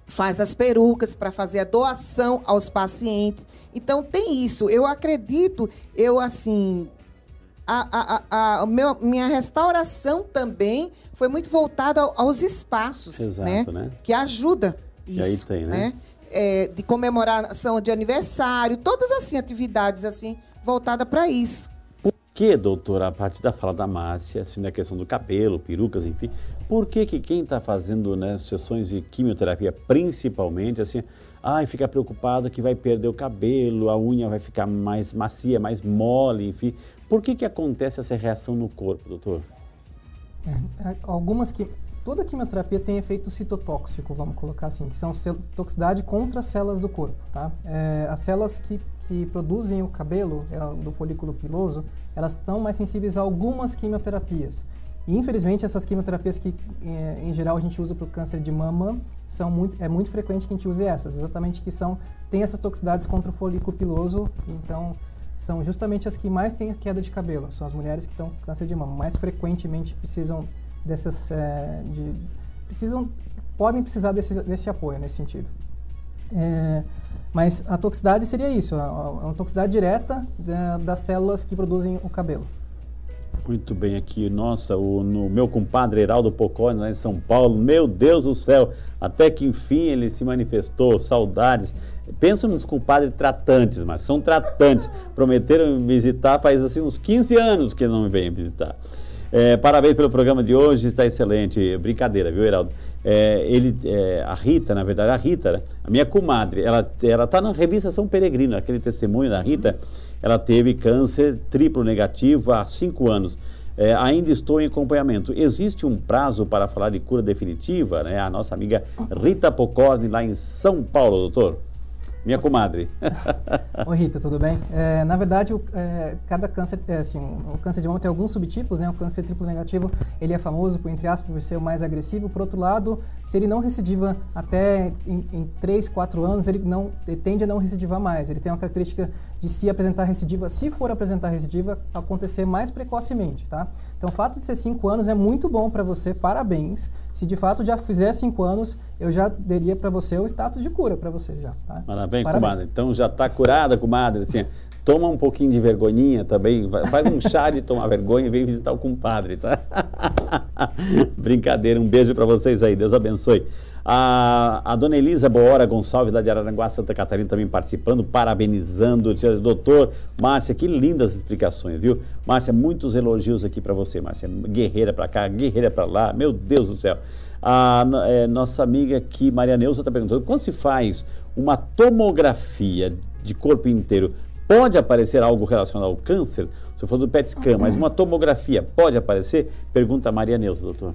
faz as perucas para fazer a doação aos pacientes então tem isso. Eu acredito, eu assim, a, a, a, meu, minha restauração também foi muito voltada aos espaços, Exato, né? né? Que ajuda isso, E aí tem, né? né? É, de comemoração de aniversário, todas assim atividades assim voltada para isso. Que, doutora, a partir da fala da Márcia, assim, na questão do cabelo, perucas, enfim, por que, que quem está fazendo né, sessões de quimioterapia, principalmente, assim, ai, fica preocupado que vai perder o cabelo, a unha vai ficar mais macia, mais mole, enfim. Por que, que acontece essa reação no corpo, doutor? É, algumas que toda quimioterapia tem efeito citotóxico, vamos colocar assim, que são toxicidade contra as células do corpo, tá? É, as células que, que produzem o cabelo é, do folículo piloso, elas estão mais sensíveis a algumas quimioterapias. E, infelizmente, essas quimioterapias que, é, em geral, a gente usa para o câncer de mama, são muito, é muito frequente que a gente use essas, exatamente que são, tem essas toxicidades contra o folículo piloso, então são justamente as que mais têm queda de cabelo, são as mulheres que estão com câncer de mama, mais frequentemente precisam dessas, é, de, precisam, podem precisar desse, desse apoio nesse sentido. É, mas a toxicidade seria isso, uma toxicidade direta das células que produzem o cabelo. Muito bem, aqui, nossa, o, no meu compadre Heraldo Pocone, lá em São Paulo, meu Deus do céu, até que enfim ele se manifestou, saudades. Pensa nos compadres tratantes, mas são tratantes. Prometeram me visitar faz assim uns 15 anos que não me vêm visitar. É, parabéns pelo programa de hoje, está excelente. Brincadeira, viu, Heraldo? É, ele, é, a Rita, na verdade, a Rita, a minha comadre, ela está na revista São Peregrino, aquele testemunho da Rita, ela teve câncer triplo negativo há cinco anos. É, ainda estou em acompanhamento. Existe um prazo para falar de cura definitiva? Né? A nossa amiga Rita Pocorni, lá em São Paulo, doutor. Minha comadre. Oi, Rita, tudo bem? É, na verdade, o, é, cada câncer, é, assim, o câncer de mama tem alguns subtipos, né? O câncer triplo negativo, ele é famoso, por, entre aspas, por ser o mais agressivo. Por outro lado, se ele não recidiva até em, em 3, 4 anos, ele, não, ele tende a não recidivar mais. Ele tem uma característica de se apresentar recidiva, se for apresentar recidiva, acontecer mais precocemente, tá? Então, o fato de ser 5 anos é muito bom para você, parabéns. Se de fato já fizer 5 anos, eu já daria para você o status de cura para você já, tá? Maravilha. Parabéns. comadre. Então já está curada, comadre. Assim, toma um pouquinho de vergonhinha também. Faz um chá de tomar vergonha e vem visitar o compadre, tá? Brincadeira. Um beijo para vocês aí. Deus abençoe. A, a dona Elisa Boora Gonçalves, lá de Araranguá, Santa Catarina, também participando, parabenizando. Doutor Márcia, que lindas explicações, viu? Márcia, muitos elogios aqui para você, Márcia. Guerreira para cá, guerreira para lá. Meu Deus do céu. A é, nossa amiga aqui, Maria Neuza, está perguntando: quando se faz uma tomografia de corpo inteiro, pode aparecer algo relacionado ao câncer? Você falou do PET scan, mas uma tomografia pode aparecer? Pergunta a Maria Neuza, doutor.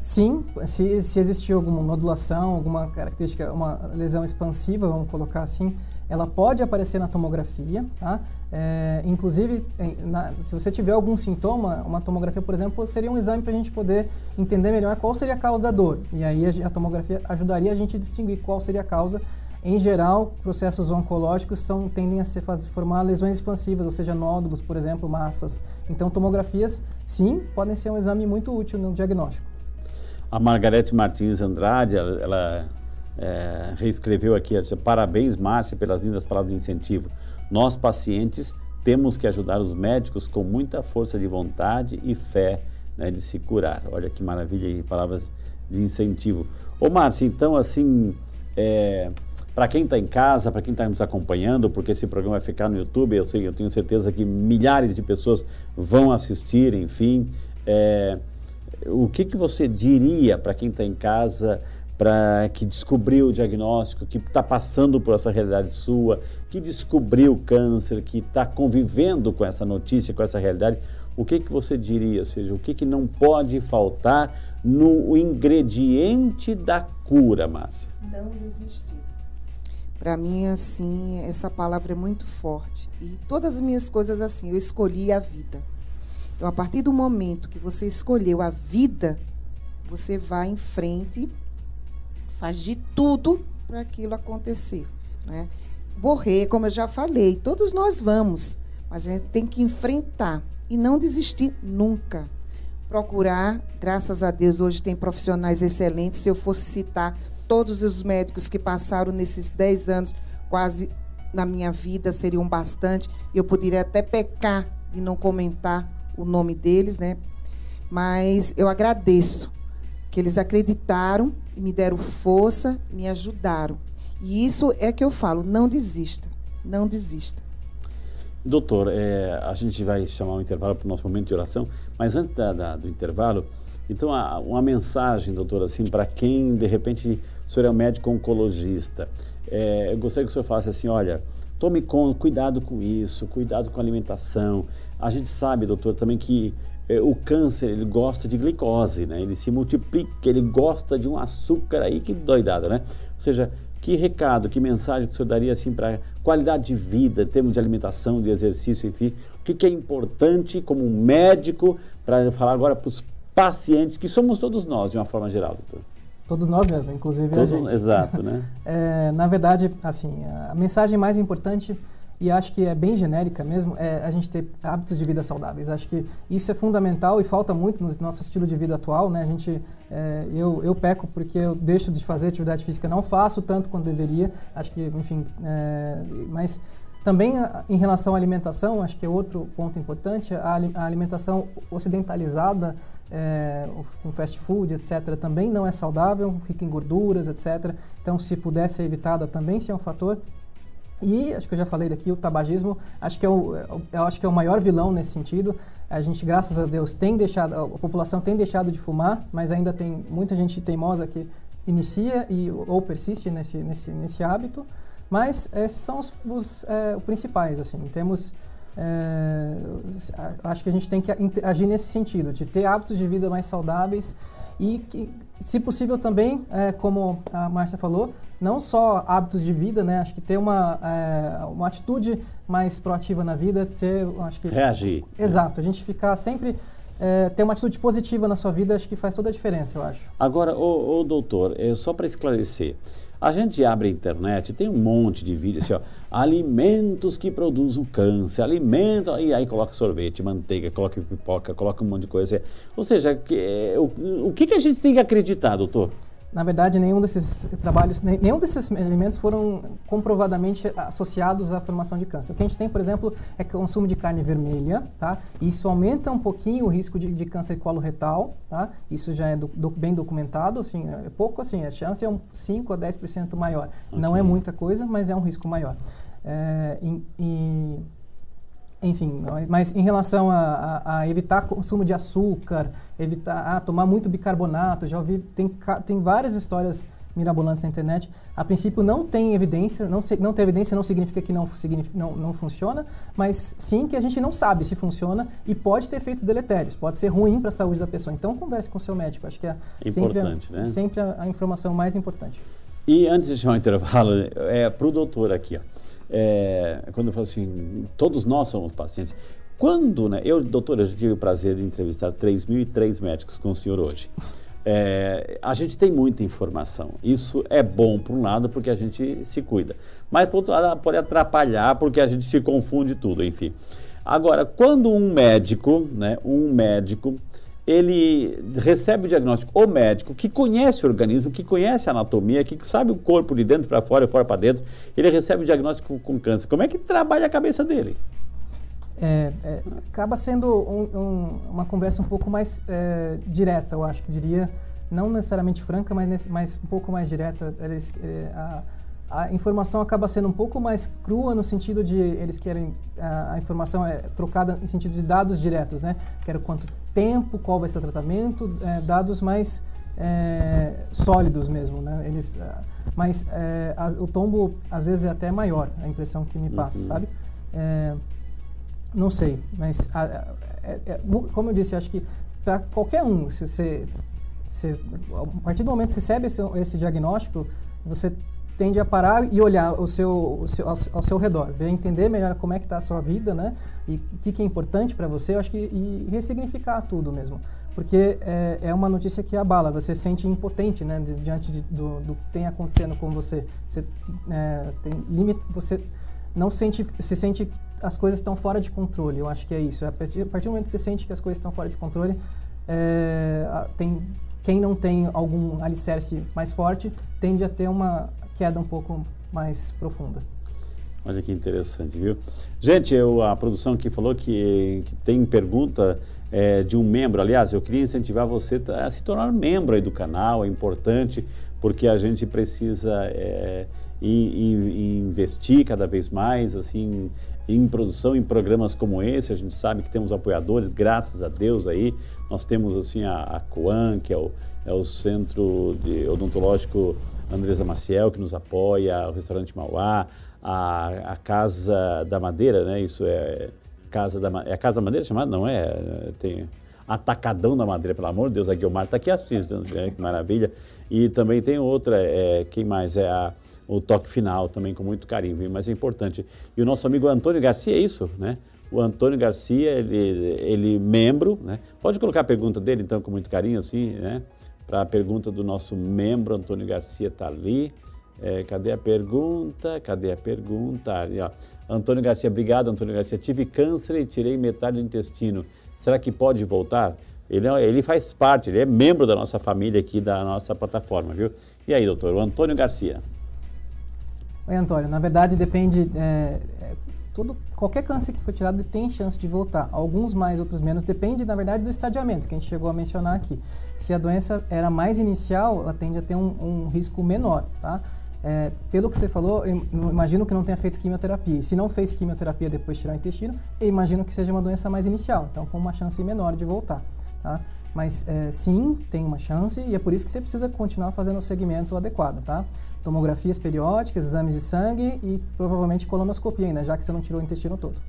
Sim, se, se existir alguma nodulação, alguma característica, uma lesão expansiva, vamos colocar assim, ela pode aparecer na tomografia, tá? É, inclusive, na, se você tiver algum sintoma, uma tomografia, por exemplo, seria um exame para a gente poder entender melhor qual seria a causa da dor. E aí a, a, tomografia ajudaria a gente a distinguir qual seria a causa. Em geral, processos oncológicos são, tendem a se fazer, formar lesões expansivas, ou seja, nódulos, por exemplo, massas. Então, tomografias, sim, podem ser um exame muito útil no diagnóstico. A Margarete Martins Andrade, ela, ela é, reescreveu aqui, ela disse, parabéns, Márcia, pelas lindas palavras de incentivo. Nós, pacientes, temos que ajudar os médicos com muita força de vontade e fé né, de se curar. Olha que maravilha aí, palavras de incentivo. Ô, Márcia, então, assim, é, para quem está em casa, para quem está nos acompanhando, porque esse programa vai ficar no YouTube, eu, sei, eu tenho certeza que milhares de pessoas vão assistir, enfim. É, o que, que você diria para quem está em casa, para que descobriu o diagnóstico, que está passando por essa realidade sua, que descobriu o câncer, que está convivendo com essa notícia, com essa realidade, o que, que você diria? Ou seja, o que, que não pode faltar no ingrediente da cura, Márcia? Não desistir. Para mim, assim, essa palavra é muito forte. E todas as minhas coisas, assim, eu escolhi a vida. Então, a partir do momento que você escolheu a vida, você vai em frente, faz de tudo para aquilo acontecer. Né? Morrer, como eu já falei, todos nós vamos, mas a gente tem que enfrentar e não desistir nunca. Procurar, graças a Deus, hoje tem profissionais excelentes. Se eu fosse citar todos os médicos que passaram nesses 10 anos, quase na minha vida, seriam bastante. Eu poderia até pecar de não comentar o nome deles, né? Mas eu agradeço que eles acreditaram e me deram força, me ajudaram. E isso é que eu falo, não desista, não desista. Doutor, é, a gente vai chamar um intervalo para o nosso momento de oração, mas antes da, da, do intervalo, então uma mensagem, doutor, assim, para quem de repente o senhor é um médico oncologista, é, eu gostaria que o senhor falasse assim, olha, tome com, cuidado com isso, cuidado com a alimentação. A gente sabe, doutor, também que é, o câncer ele gosta de glicose, né? Ele se multiplica, ele gosta de um açúcar aí que doidado, né? Ou seja, que recado, que mensagem que o senhor daria assim para qualidade de vida, termos de alimentação, de exercício, enfim, o que, que é importante como um médico para falar agora para os pacientes, que somos todos nós, de uma forma geral, doutor? Todos nós mesmos, inclusive Todos, a gente. Exato, né? é, na verdade, assim, a mensagem mais importante e acho que é bem genérica mesmo, é a gente ter hábitos de vida saudáveis. Acho que isso é fundamental e falta muito no nosso estilo de vida atual, né? A gente, é, eu, eu peco porque eu deixo de fazer atividade física, não faço tanto quanto deveria. Acho que, enfim, é, mas também em relação à alimentação, acho que é outro ponto importante, a, a alimentação ocidentalizada é, com fast food, etc., também não é saudável, rica em gorduras, etc. Então, se puder ser evitada, também se é um fator. E, acho que eu já falei daqui, o tabagismo, acho que é o, eu acho que é o maior vilão nesse sentido. A gente, graças a Deus, tem deixado, a população tem deixado de fumar, mas ainda tem muita gente teimosa que inicia e, ou persiste nesse, nesse, nesse hábito. Mas esses são os, os é, principais, assim. Temos, é, acho que a gente tem que agir nesse sentido, de ter hábitos de vida mais saudáveis e que, se possível também, é, como a Márcia falou, não só hábitos de vida, né? Acho que ter uma, é, uma atitude mais proativa na vida, ter, acho que... Reagir. Exato, a gente ficar sempre... É, ter uma atitude positiva na sua vida, acho que faz toda a diferença, eu acho. Agora, ô, ô doutor, é, só para esclarecer, a gente abre a internet, tem um monte de vídeos assim, ó, alimentos que produzem câncer, alimento, e aí coloca sorvete, manteiga, coloca pipoca, coloca um monte de coisa. Ou seja, que, o, o que, que a gente tem que acreditar, doutor? Na verdade, nenhum desses trabalhos, nenhum desses alimentos foram comprovadamente associados à formação de câncer. O que a gente tem, por exemplo, é consumo de carne vermelha, tá? Isso aumenta um pouquinho o risco de, de câncer coloretal, tá? Isso já é do, do, bem documentado, assim, é pouco assim, a chance é um 5 a 10% maior. Okay. Não é muita coisa, mas é um risco maior. É, enfim, mas em relação a, a, a, evitar consumo de açúcar, evitar ah, tomar muito bicarbonato, já ouvi, tem, tem várias histórias mirabolantes na internet. A princípio não tem evidência, não, não tem evidência não significa que não, não, não funciona, mas sim que a gente não sabe se funciona e pode ter efeitos deletérios, pode ser ruim para a saúde da pessoa. Então converse com o seu médico, acho que é sempre, a, né? sempre a, a, informação mais importante. E antes de chamar o intervalo, é para o doutor aqui, ó é, quando eu falo assim, todos nós somos pacientes. Quando, né, eu, doutor, eu tive o prazer de entrevistar 3.003 médicos com o senhor hoje. É, a gente tem muita informação. Isso é bom, por um lado, porque a gente se cuida. Mas, por outro lado, pode atrapalhar, porque a gente se confunde tudo, enfim. Agora, quando um médico, né, um médico, ele recebe o diagnóstico, o médico que conhece o organismo, que conhece a anatomia, que sabe o corpo de dentro para fora e fora para dentro, ele recebe o diagnóstico com câncer. Como é que trabalha a cabeça dele? É, é, acaba sendo um, um, uma conversa um pouco mais é, direta, eu acho que diria, não necessariamente franca, mas, mas um pouco mais direta. Eles, é, a, a informação acaba sendo um pouco mais crua no sentido de eles querem a, a, informação é trocada em sentido de dados diretos, né? Quero quanto tempo, qual vai ser o tratamento, é, dados mais é, sólidos mesmo, né? Eles, é, mas é, as, o tombo às vezes é até maior, a impressão que me passa, uhum. sabe? É, não sei, mas a, é, como eu disse, acho que para qualquer um, se você, se, a partir do momento que você recebe esse, esse diagnóstico, você tende a parar e olhar o seu, o seu, ao, seu redor, ver, entender melhor como é que está a sua vida, né? E o que, que, é importante para você, eu acho que e ressignificar tudo mesmo, porque é, é, uma notícia que abala, você se sente impotente, né? Diante de, do, do, que tem acontecendo com você, você é, tem limite, você não sente, se sente que as coisas estão fora de controle. Eu acho que é isso. A partir, a partir do momento que você sente que as coisas estão fora de controle, é, tem quem não tem algum alicerce mais forte tende a ter uma queda um pouco mais profunda. Olha que interessante, viu? Gente, eu, a produção aqui falou que, que tem pergunta é, de um membro. Aliás, eu queria incentivar você a se tornar membro aí do canal, é importante, porque a gente precisa é, investir cada vez mais assim, em produção, em programas como esse. A gente sabe que temos apoiadores, graças a Deus aí. Nós temos assim a, a Coan, que é o, é o Centro de Odontológico Andresa Maciel, que nos apoia, o Restaurante Mauá, a, a Casa da Madeira, né? Isso é Casa da É a Casa da Madeira chamada? Não é? Tem Atacadão da Madeira, pelo amor de Deus, a Guilmar está aqui assistindo, né? que maravilha. E também tem outra, é, quem mais? É a, o toque final, também com muito carinho, viu? mas é importante. E o nosso amigo Antônio Garcia é isso, né? O Antônio Garcia, ele, ele membro, né? Pode colocar a pergunta dele, então, com muito carinho, assim, né? Para a pergunta do nosso membro, Antônio Garcia está ali. É, cadê a pergunta? Cadê a pergunta? Ali, ó. Antônio Garcia, obrigado, Antônio Garcia. Tive câncer e tirei metade do intestino. Será que pode voltar? Ele, ele faz parte, ele é membro da nossa família aqui, da nossa plataforma, viu? E aí, doutor? O Antônio Garcia. Oi, Antônio. Na verdade, depende. É, todo, qualquer câncer que for tirado tem chance de voltar. Alguns mais, outros menos. Depende, na verdade, do estadiamento que a gente chegou a mencionar aqui. Se a doença era mais inicial, ela tende a ter um, um risco menor, tá? É, pelo que você falou, imagino que não tenha feito quimioterapia. Se não fez quimioterapia depois de tirar o intestino, imagino que seja uma doença mais inicial, então com uma chance menor de voltar. Tá? Mas é, sim, tem uma chance e é por isso que você precisa continuar fazendo o segmento adequado. Tá? Tomografias periódicas, exames de sangue e provavelmente colonoscopia ainda, já que você não tirou o intestino todo.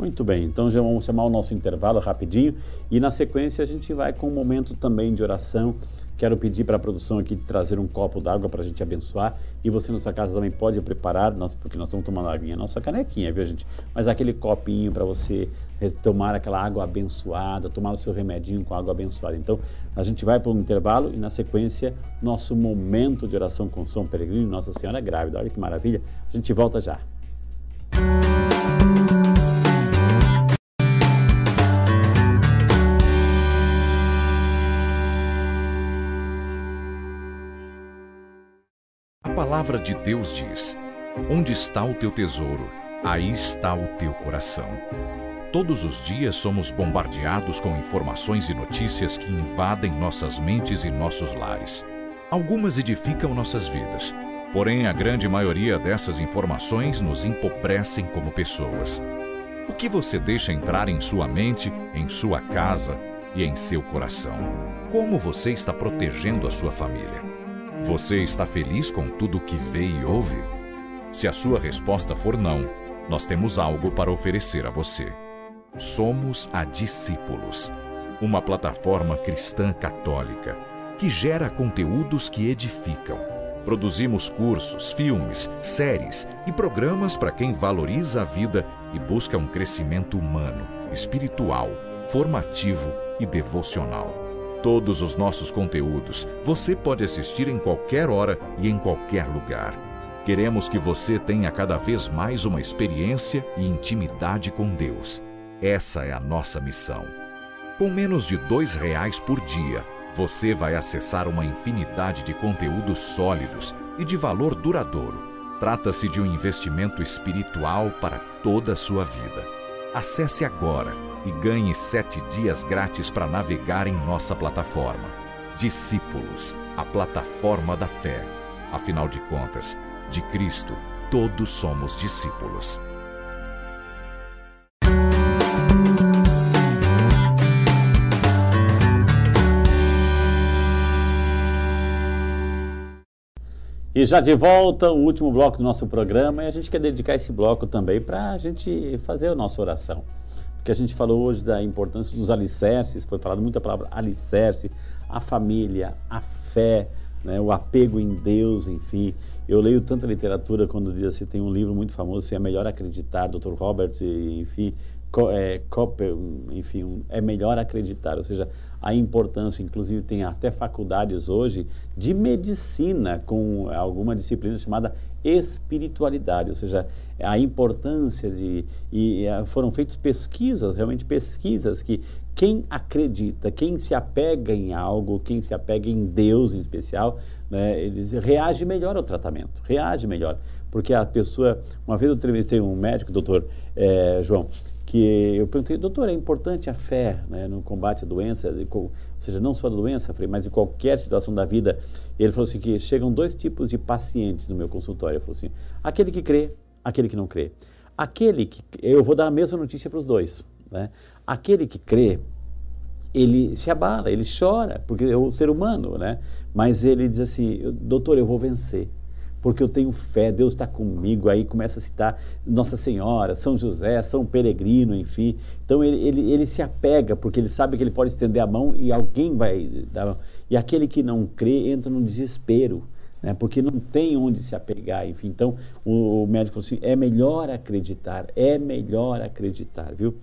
Muito bem, então já vamos chamar o nosso intervalo rapidinho e na sequência a gente vai com um momento também de oração Quero pedir para a produção aqui trazer um copo d'água para a gente abençoar. E você na sua casa também pode preparar, porque nós estamos tomando água, nossa canequinha, viu, gente? Mas aquele copinho para você tomar aquela água abençoada, tomar o seu remedinho com água abençoada. Então, a gente vai para um intervalo e na sequência, nosso momento de oração com São Peregrino, Nossa Senhora Grávida. Olha que maravilha. A gente volta já. Palavra de Deus diz: Onde está o teu tesouro, aí está o teu coração. Todos os dias somos bombardeados com informações e notícias que invadem nossas mentes e nossos lares. Algumas edificam nossas vidas, porém a grande maioria dessas informações nos empobrecem como pessoas. O que você deixa entrar em sua mente, em sua casa e em seu coração? Como você está protegendo a sua família? Você está feliz com tudo o que vê e ouve? Se a sua resposta for não, nós temos algo para oferecer a você. Somos a Discípulos, uma plataforma cristã católica que gera conteúdos que edificam. Produzimos cursos, filmes, séries e programas para quem valoriza a vida e busca um crescimento humano, espiritual, formativo e devocional. Todos os nossos conteúdos você pode assistir em qualquer hora e em qualquer lugar. Queremos que você tenha cada vez mais uma experiência e intimidade com Deus. Essa é a nossa missão. Com menos de dois reais por dia, você vai acessar uma infinidade de conteúdos sólidos e de valor duradouro. Trata-se de um investimento espiritual para toda a sua vida. Acesse agora e ganhe sete dias grátis para navegar em nossa plataforma. Discípulos, a plataforma da fé. Afinal de contas, de Cristo, todos somos discípulos. E já de volta, o último bloco do nosso programa, e a gente quer dedicar esse bloco também para a gente fazer a nossa oração porque a gente falou hoje da importância dos alicerces, foi falado muita palavra alicerce, a família, a fé, né, o apego em Deus, enfim. Eu leio tanta literatura quando diz assim, tem um livro muito famoso, assim, É Melhor Acreditar, Dr. Robert, enfim, é, enfim, é melhor acreditar, ou seja, a importância, inclusive tem até faculdades hoje de medicina com alguma disciplina chamada espiritualidade, ou seja, a importância de e foram feitas pesquisas, realmente pesquisas que quem acredita, quem se apega em algo, quem se apega em Deus em especial, né, ele reage melhor ao tratamento, reage melhor. Porque a pessoa, uma vez eu entrevistei um médico, doutor é, João, que eu perguntei, doutor, é importante a fé né, no combate à doença, ou seja, não só da doença, mas em qualquer situação da vida. Ele falou assim que chegam dois tipos de pacientes no meu consultório. Ele falou assim, aquele que crê, aquele que não crê. Aquele que, eu vou dar a mesma notícia para os dois. Né? Aquele que crê, ele se abala, ele chora, porque é o ser humano, né? Mas ele diz assim, doutor, eu vou vencer porque eu tenho fé, Deus está comigo. Aí começa a citar Nossa Senhora, São José, São Peregrino, enfim. Então ele, ele, ele se apega, porque ele sabe que ele pode estender a mão e alguém vai dar. E aquele que não crê entra no desespero. Né, porque não tem onde se apegar, enfim. Então, o, o médico falou assim: é melhor acreditar, é melhor acreditar, viu?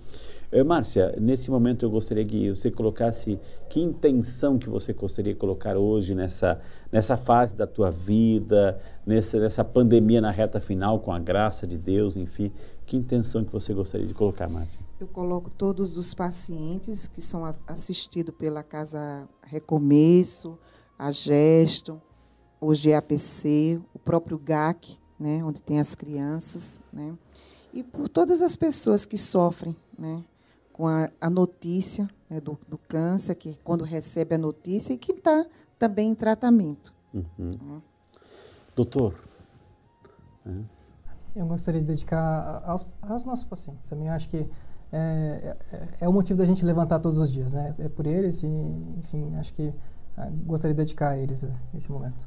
Eh, Márcia, nesse momento eu gostaria que você colocasse que intenção que você gostaria de colocar hoje nessa, nessa fase da tua vida, nessa, nessa pandemia na reta final, com a graça de Deus, enfim. Que intenção que você gostaria de colocar, Márcia? Eu coloco todos os pacientes que são assistidos pela Casa Recomeço, a Gesto, o GAPC, o próprio GAC, né, onde tem as crianças, né, e por todas as pessoas que sofrem, né, com a, a notícia né, do, do, câncer, que quando recebe a notícia e que está também em tratamento. Uhum. Uhum. Doutor? Eu gostaria de dedicar aos, aos nossos pacientes. Também acho que é, é, é, o motivo da gente levantar todos os dias, né? É por eles e, enfim, acho que ah, gostaria de dedicar a eles esse momento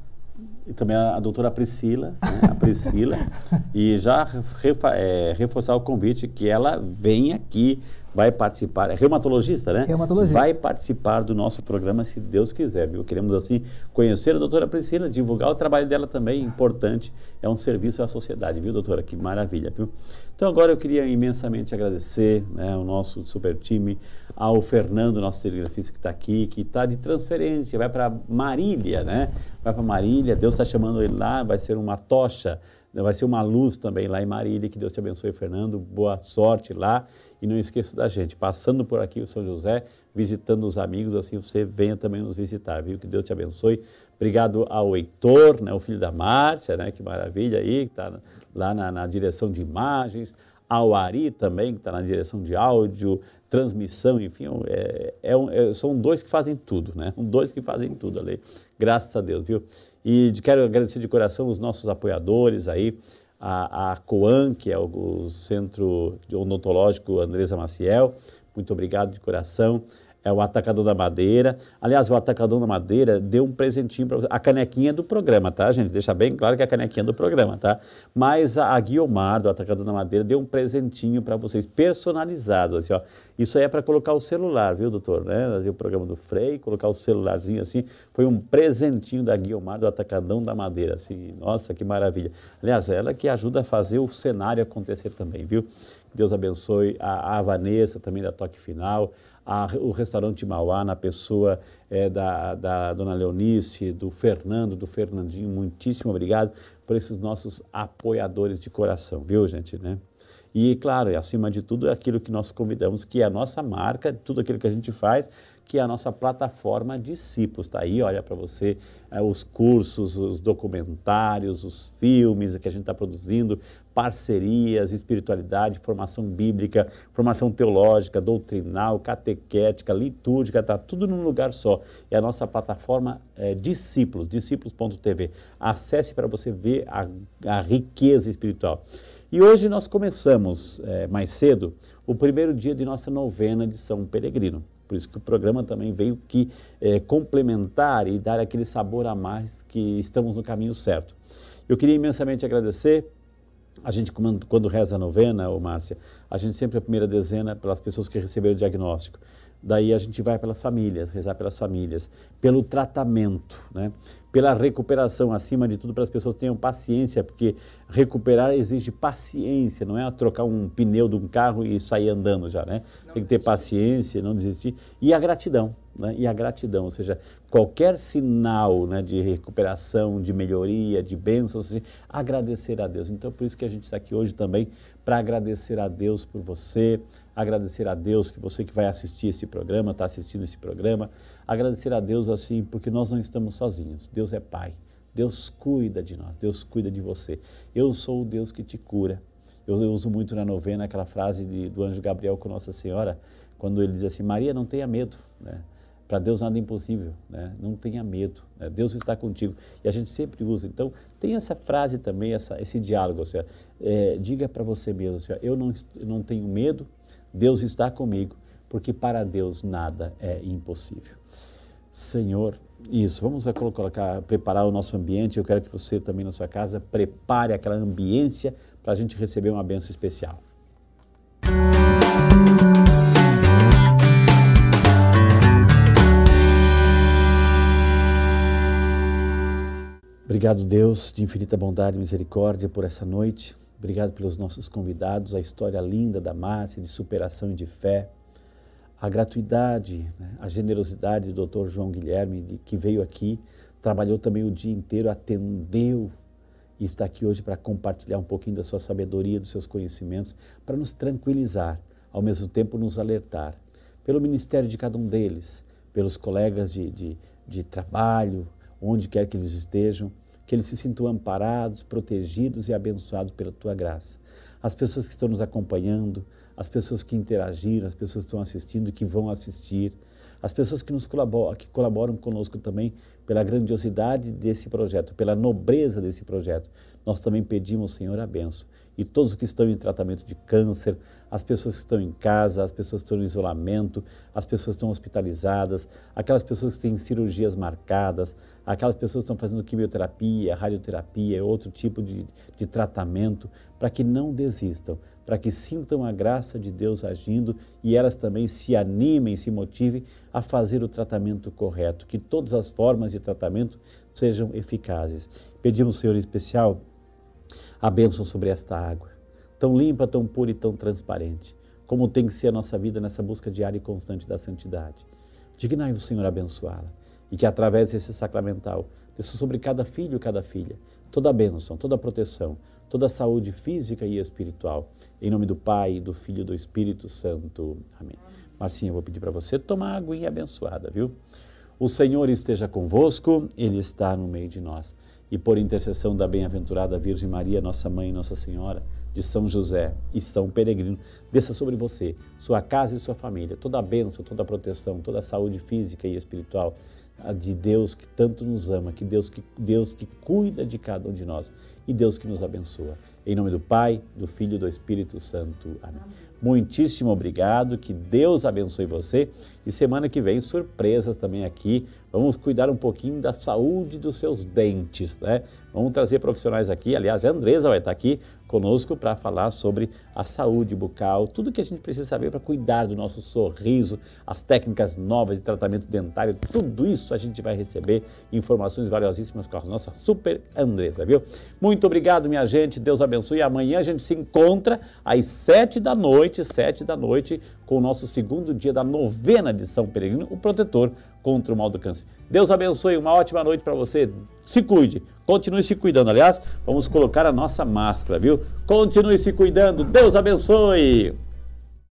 e também a, a doutora Priscila, né, a Priscila, e já refa, é, reforçar o convite que ela vem aqui, vai participar, é reumatologista, né? Reumatologista. Vai participar do nosso programa, se Deus quiser, viu? Queremos, assim, conhecer a doutora Priscila, divulgar o trabalho dela também, importante, é um serviço à sociedade, viu, doutora? Que maravilha, viu? Então, agora eu queria imensamente agradecer né, o nosso super time, ao Fernando, nosso telegrafista que está aqui, que está de transferência, vai para Marília, né? Vai para Marília, Deus está chamando ele lá, vai ser uma tocha, né? vai ser uma luz também lá em Marília. Que Deus te abençoe, Fernando. Boa sorte lá. E não esqueça da gente, passando por aqui o São José, visitando os amigos, assim você venha também nos visitar, viu? Que Deus te abençoe. Obrigado ao Heitor, né, o filho da Márcia, né? Que maravilha aí, que está lá na, na direção de imagens ao Ari também, que está na direção de áudio, transmissão, enfim, é, é, é, são dois que fazem tudo, né? Dois que fazem tudo ali, graças a Deus, viu? E quero agradecer de coração os nossos apoiadores aí, a, a COAN, que é o, o Centro Odontológico Andresa Maciel, muito obrigado de coração é o Atacador da Madeira. Aliás, o Atacador da Madeira deu um presentinho para. A canequinha do programa, tá, gente? Deixa bem claro que é a canequinha do programa, tá? Mas a, a Guiomar, do Atacador da Madeira, deu um presentinho para vocês, personalizado, assim, ó. Isso aí é para colocar o celular, viu, doutor? Né? O programa do Frei, colocar o celularzinho assim. Foi um presentinho da Guiomar, do Atacadão da Madeira, assim. Nossa, que maravilha. Aliás, ela que ajuda a fazer o cenário acontecer também, viu? Deus abençoe a, a Vanessa, também da Toque Final, a, o restaurante Mauá, na pessoa é, da, da dona Leonice, do Fernando, do Fernandinho. Muitíssimo obrigado por esses nossos apoiadores de coração, viu, gente? Né? E, claro, acima de tudo, é aquilo que nós convidamos, que é a nossa marca, tudo aquilo que a gente faz, que é a nossa plataforma Discípulos. Está aí, olha para você, é, os cursos, os documentários, os filmes que a gente está produzindo, parcerias, espiritualidade, formação bíblica, formação teológica, doutrinal, catequética, litúrgica, está tudo num lugar só. É a nossa plataforma é, Discípulos, discípulos.tv. Acesse para você ver a, a riqueza espiritual. E hoje nós começamos é, mais cedo o primeiro dia de nossa novena de São Peregrino. Por isso que o programa também veio que é, complementar e dar aquele sabor a mais que estamos no caminho certo. Eu queria imensamente agradecer a gente, quando, reza a novena, ô Márcia, a gente sempre a primeira dezena pelas pessoas que receberam o diagnóstico. Daí a gente vai pelas famílias, rezar pelas famílias, pelo tratamento, né? pela recuperação, acima de tudo, para as pessoas tenham paciência, porque recuperar exige paciência, não é trocar um pneu de um carro e sair andando já, né? Não Tem que ter paciência, não desistir. E a gratidão, né, e a gratidão, ou seja, qualquer sinal né, de recuperação, de melhoria, de bênçãos, assim, agradecer a Deus. Então, por isso que a gente está aqui hoje também, para agradecer a Deus por você, agradecer a Deus que você que vai assistir esse programa, está assistindo esse programa, agradecer a Deus assim, porque nós não estamos sozinhos, Deus é Pai. Deus cuida de nós, Deus cuida de você. Eu sou o Deus que te cura. Eu, eu uso muito na novena aquela frase de, do anjo Gabriel com Nossa Senhora, quando ele diz assim: Maria, não tenha medo. Né? Para Deus nada é impossível, né? não tenha medo, né? Deus está contigo. E a gente sempre usa. Então, tem essa frase também, essa, esse diálogo. Assim, é, diga para você mesmo: assim, eu, não, não tenho medo, Deus está comigo, porque para Deus nada é impossível. Senhor, isso, vamos colocar, preparar o nosso ambiente. Eu quero que você também na sua casa prepare aquela ambiência para a gente receber uma benção especial. Obrigado, Deus, de infinita bondade e misericórdia, por essa noite. Obrigado pelos nossos convidados, a história linda da Márcia, de superação e de fé. A gratuidade, né, a generosidade do Dr. João Guilherme, que veio aqui, trabalhou também o dia inteiro, atendeu e está aqui hoje para compartilhar um pouquinho da sua sabedoria, dos seus conhecimentos, para nos tranquilizar, ao mesmo tempo nos alertar. Pelo ministério de cada um deles, pelos colegas de, de, de trabalho, onde quer que eles estejam, que eles se sintam amparados, protegidos e abençoados pela tua graça. As pessoas que estão nos acompanhando, as pessoas que interagiram, as pessoas que estão assistindo que vão assistir, as pessoas que nos colaboram, que colaboram conosco também pela grandiosidade desse projeto, pela nobreza desse projeto. Nós também pedimos, Senhor, a benção. E todos que estão em tratamento de câncer, as pessoas que estão em casa, as pessoas que estão em isolamento, as pessoas que estão hospitalizadas, aquelas pessoas que têm cirurgias marcadas, aquelas pessoas que estão fazendo quimioterapia, radioterapia, outro tipo de, de tratamento, para que não desistam, para que sintam a graça de Deus agindo e elas também se animem, se motivem a fazer o tratamento correto, que todas as formas de tratamento sejam eficazes. Pedimos, Senhor, em especial, a bênção sobre esta água, tão limpa, tão pura e tão transparente, como tem que ser a nossa vida nessa busca diária e constante da santidade. Dignai-vos, Senhor, abençoá-la e que através desse sacramental, desça sobre cada filho e cada filha, toda a bênção, toda a proteção, toda a saúde física e espiritual. Em nome do Pai, do Filho e do Espírito Santo. Amém. Marcinha, eu vou pedir para você tomar água e abençoada, viu? O Senhor esteja convosco, Ele está no meio de nós. E por intercessão da bem-aventurada Virgem Maria, nossa Mãe Nossa Senhora, de São José e São Peregrino, desça sobre você, sua casa e sua família, toda a bênção, toda a proteção, toda a saúde física e espiritual de Deus que tanto nos ama, que Deus que, Deus que cuida de cada um de nós e Deus que nos abençoa. Em nome do Pai, do Filho e do Espírito Santo. Amém. Muitíssimo obrigado, que Deus abençoe você. E semana que vem, surpresas também aqui. Vamos cuidar um pouquinho da saúde dos seus dentes, né? Vamos trazer profissionais aqui. Aliás, a Andresa vai estar aqui conosco para falar sobre a saúde bucal, tudo que a gente precisa saber para cuidar do nosso sorriso, as técnicas novas de tratamento dentário, tudo isso a gente vai receber informações valiosíssimas com a nossa super Andresa, viu? Muito obrigado, minha gente. Deus abençoe. Amanhã a gente se encontra às sete da noite, sete da noite, com o nosso segundo dia da novena de São Peregrino, o protetor contra o mal do câncer. Deus abençoe, uma ótima noite para você. Se cuide, continue se cuidando. Aliás, vamos colocar a nossa máscara, viu? Continue se cuidando. Deus abençoe.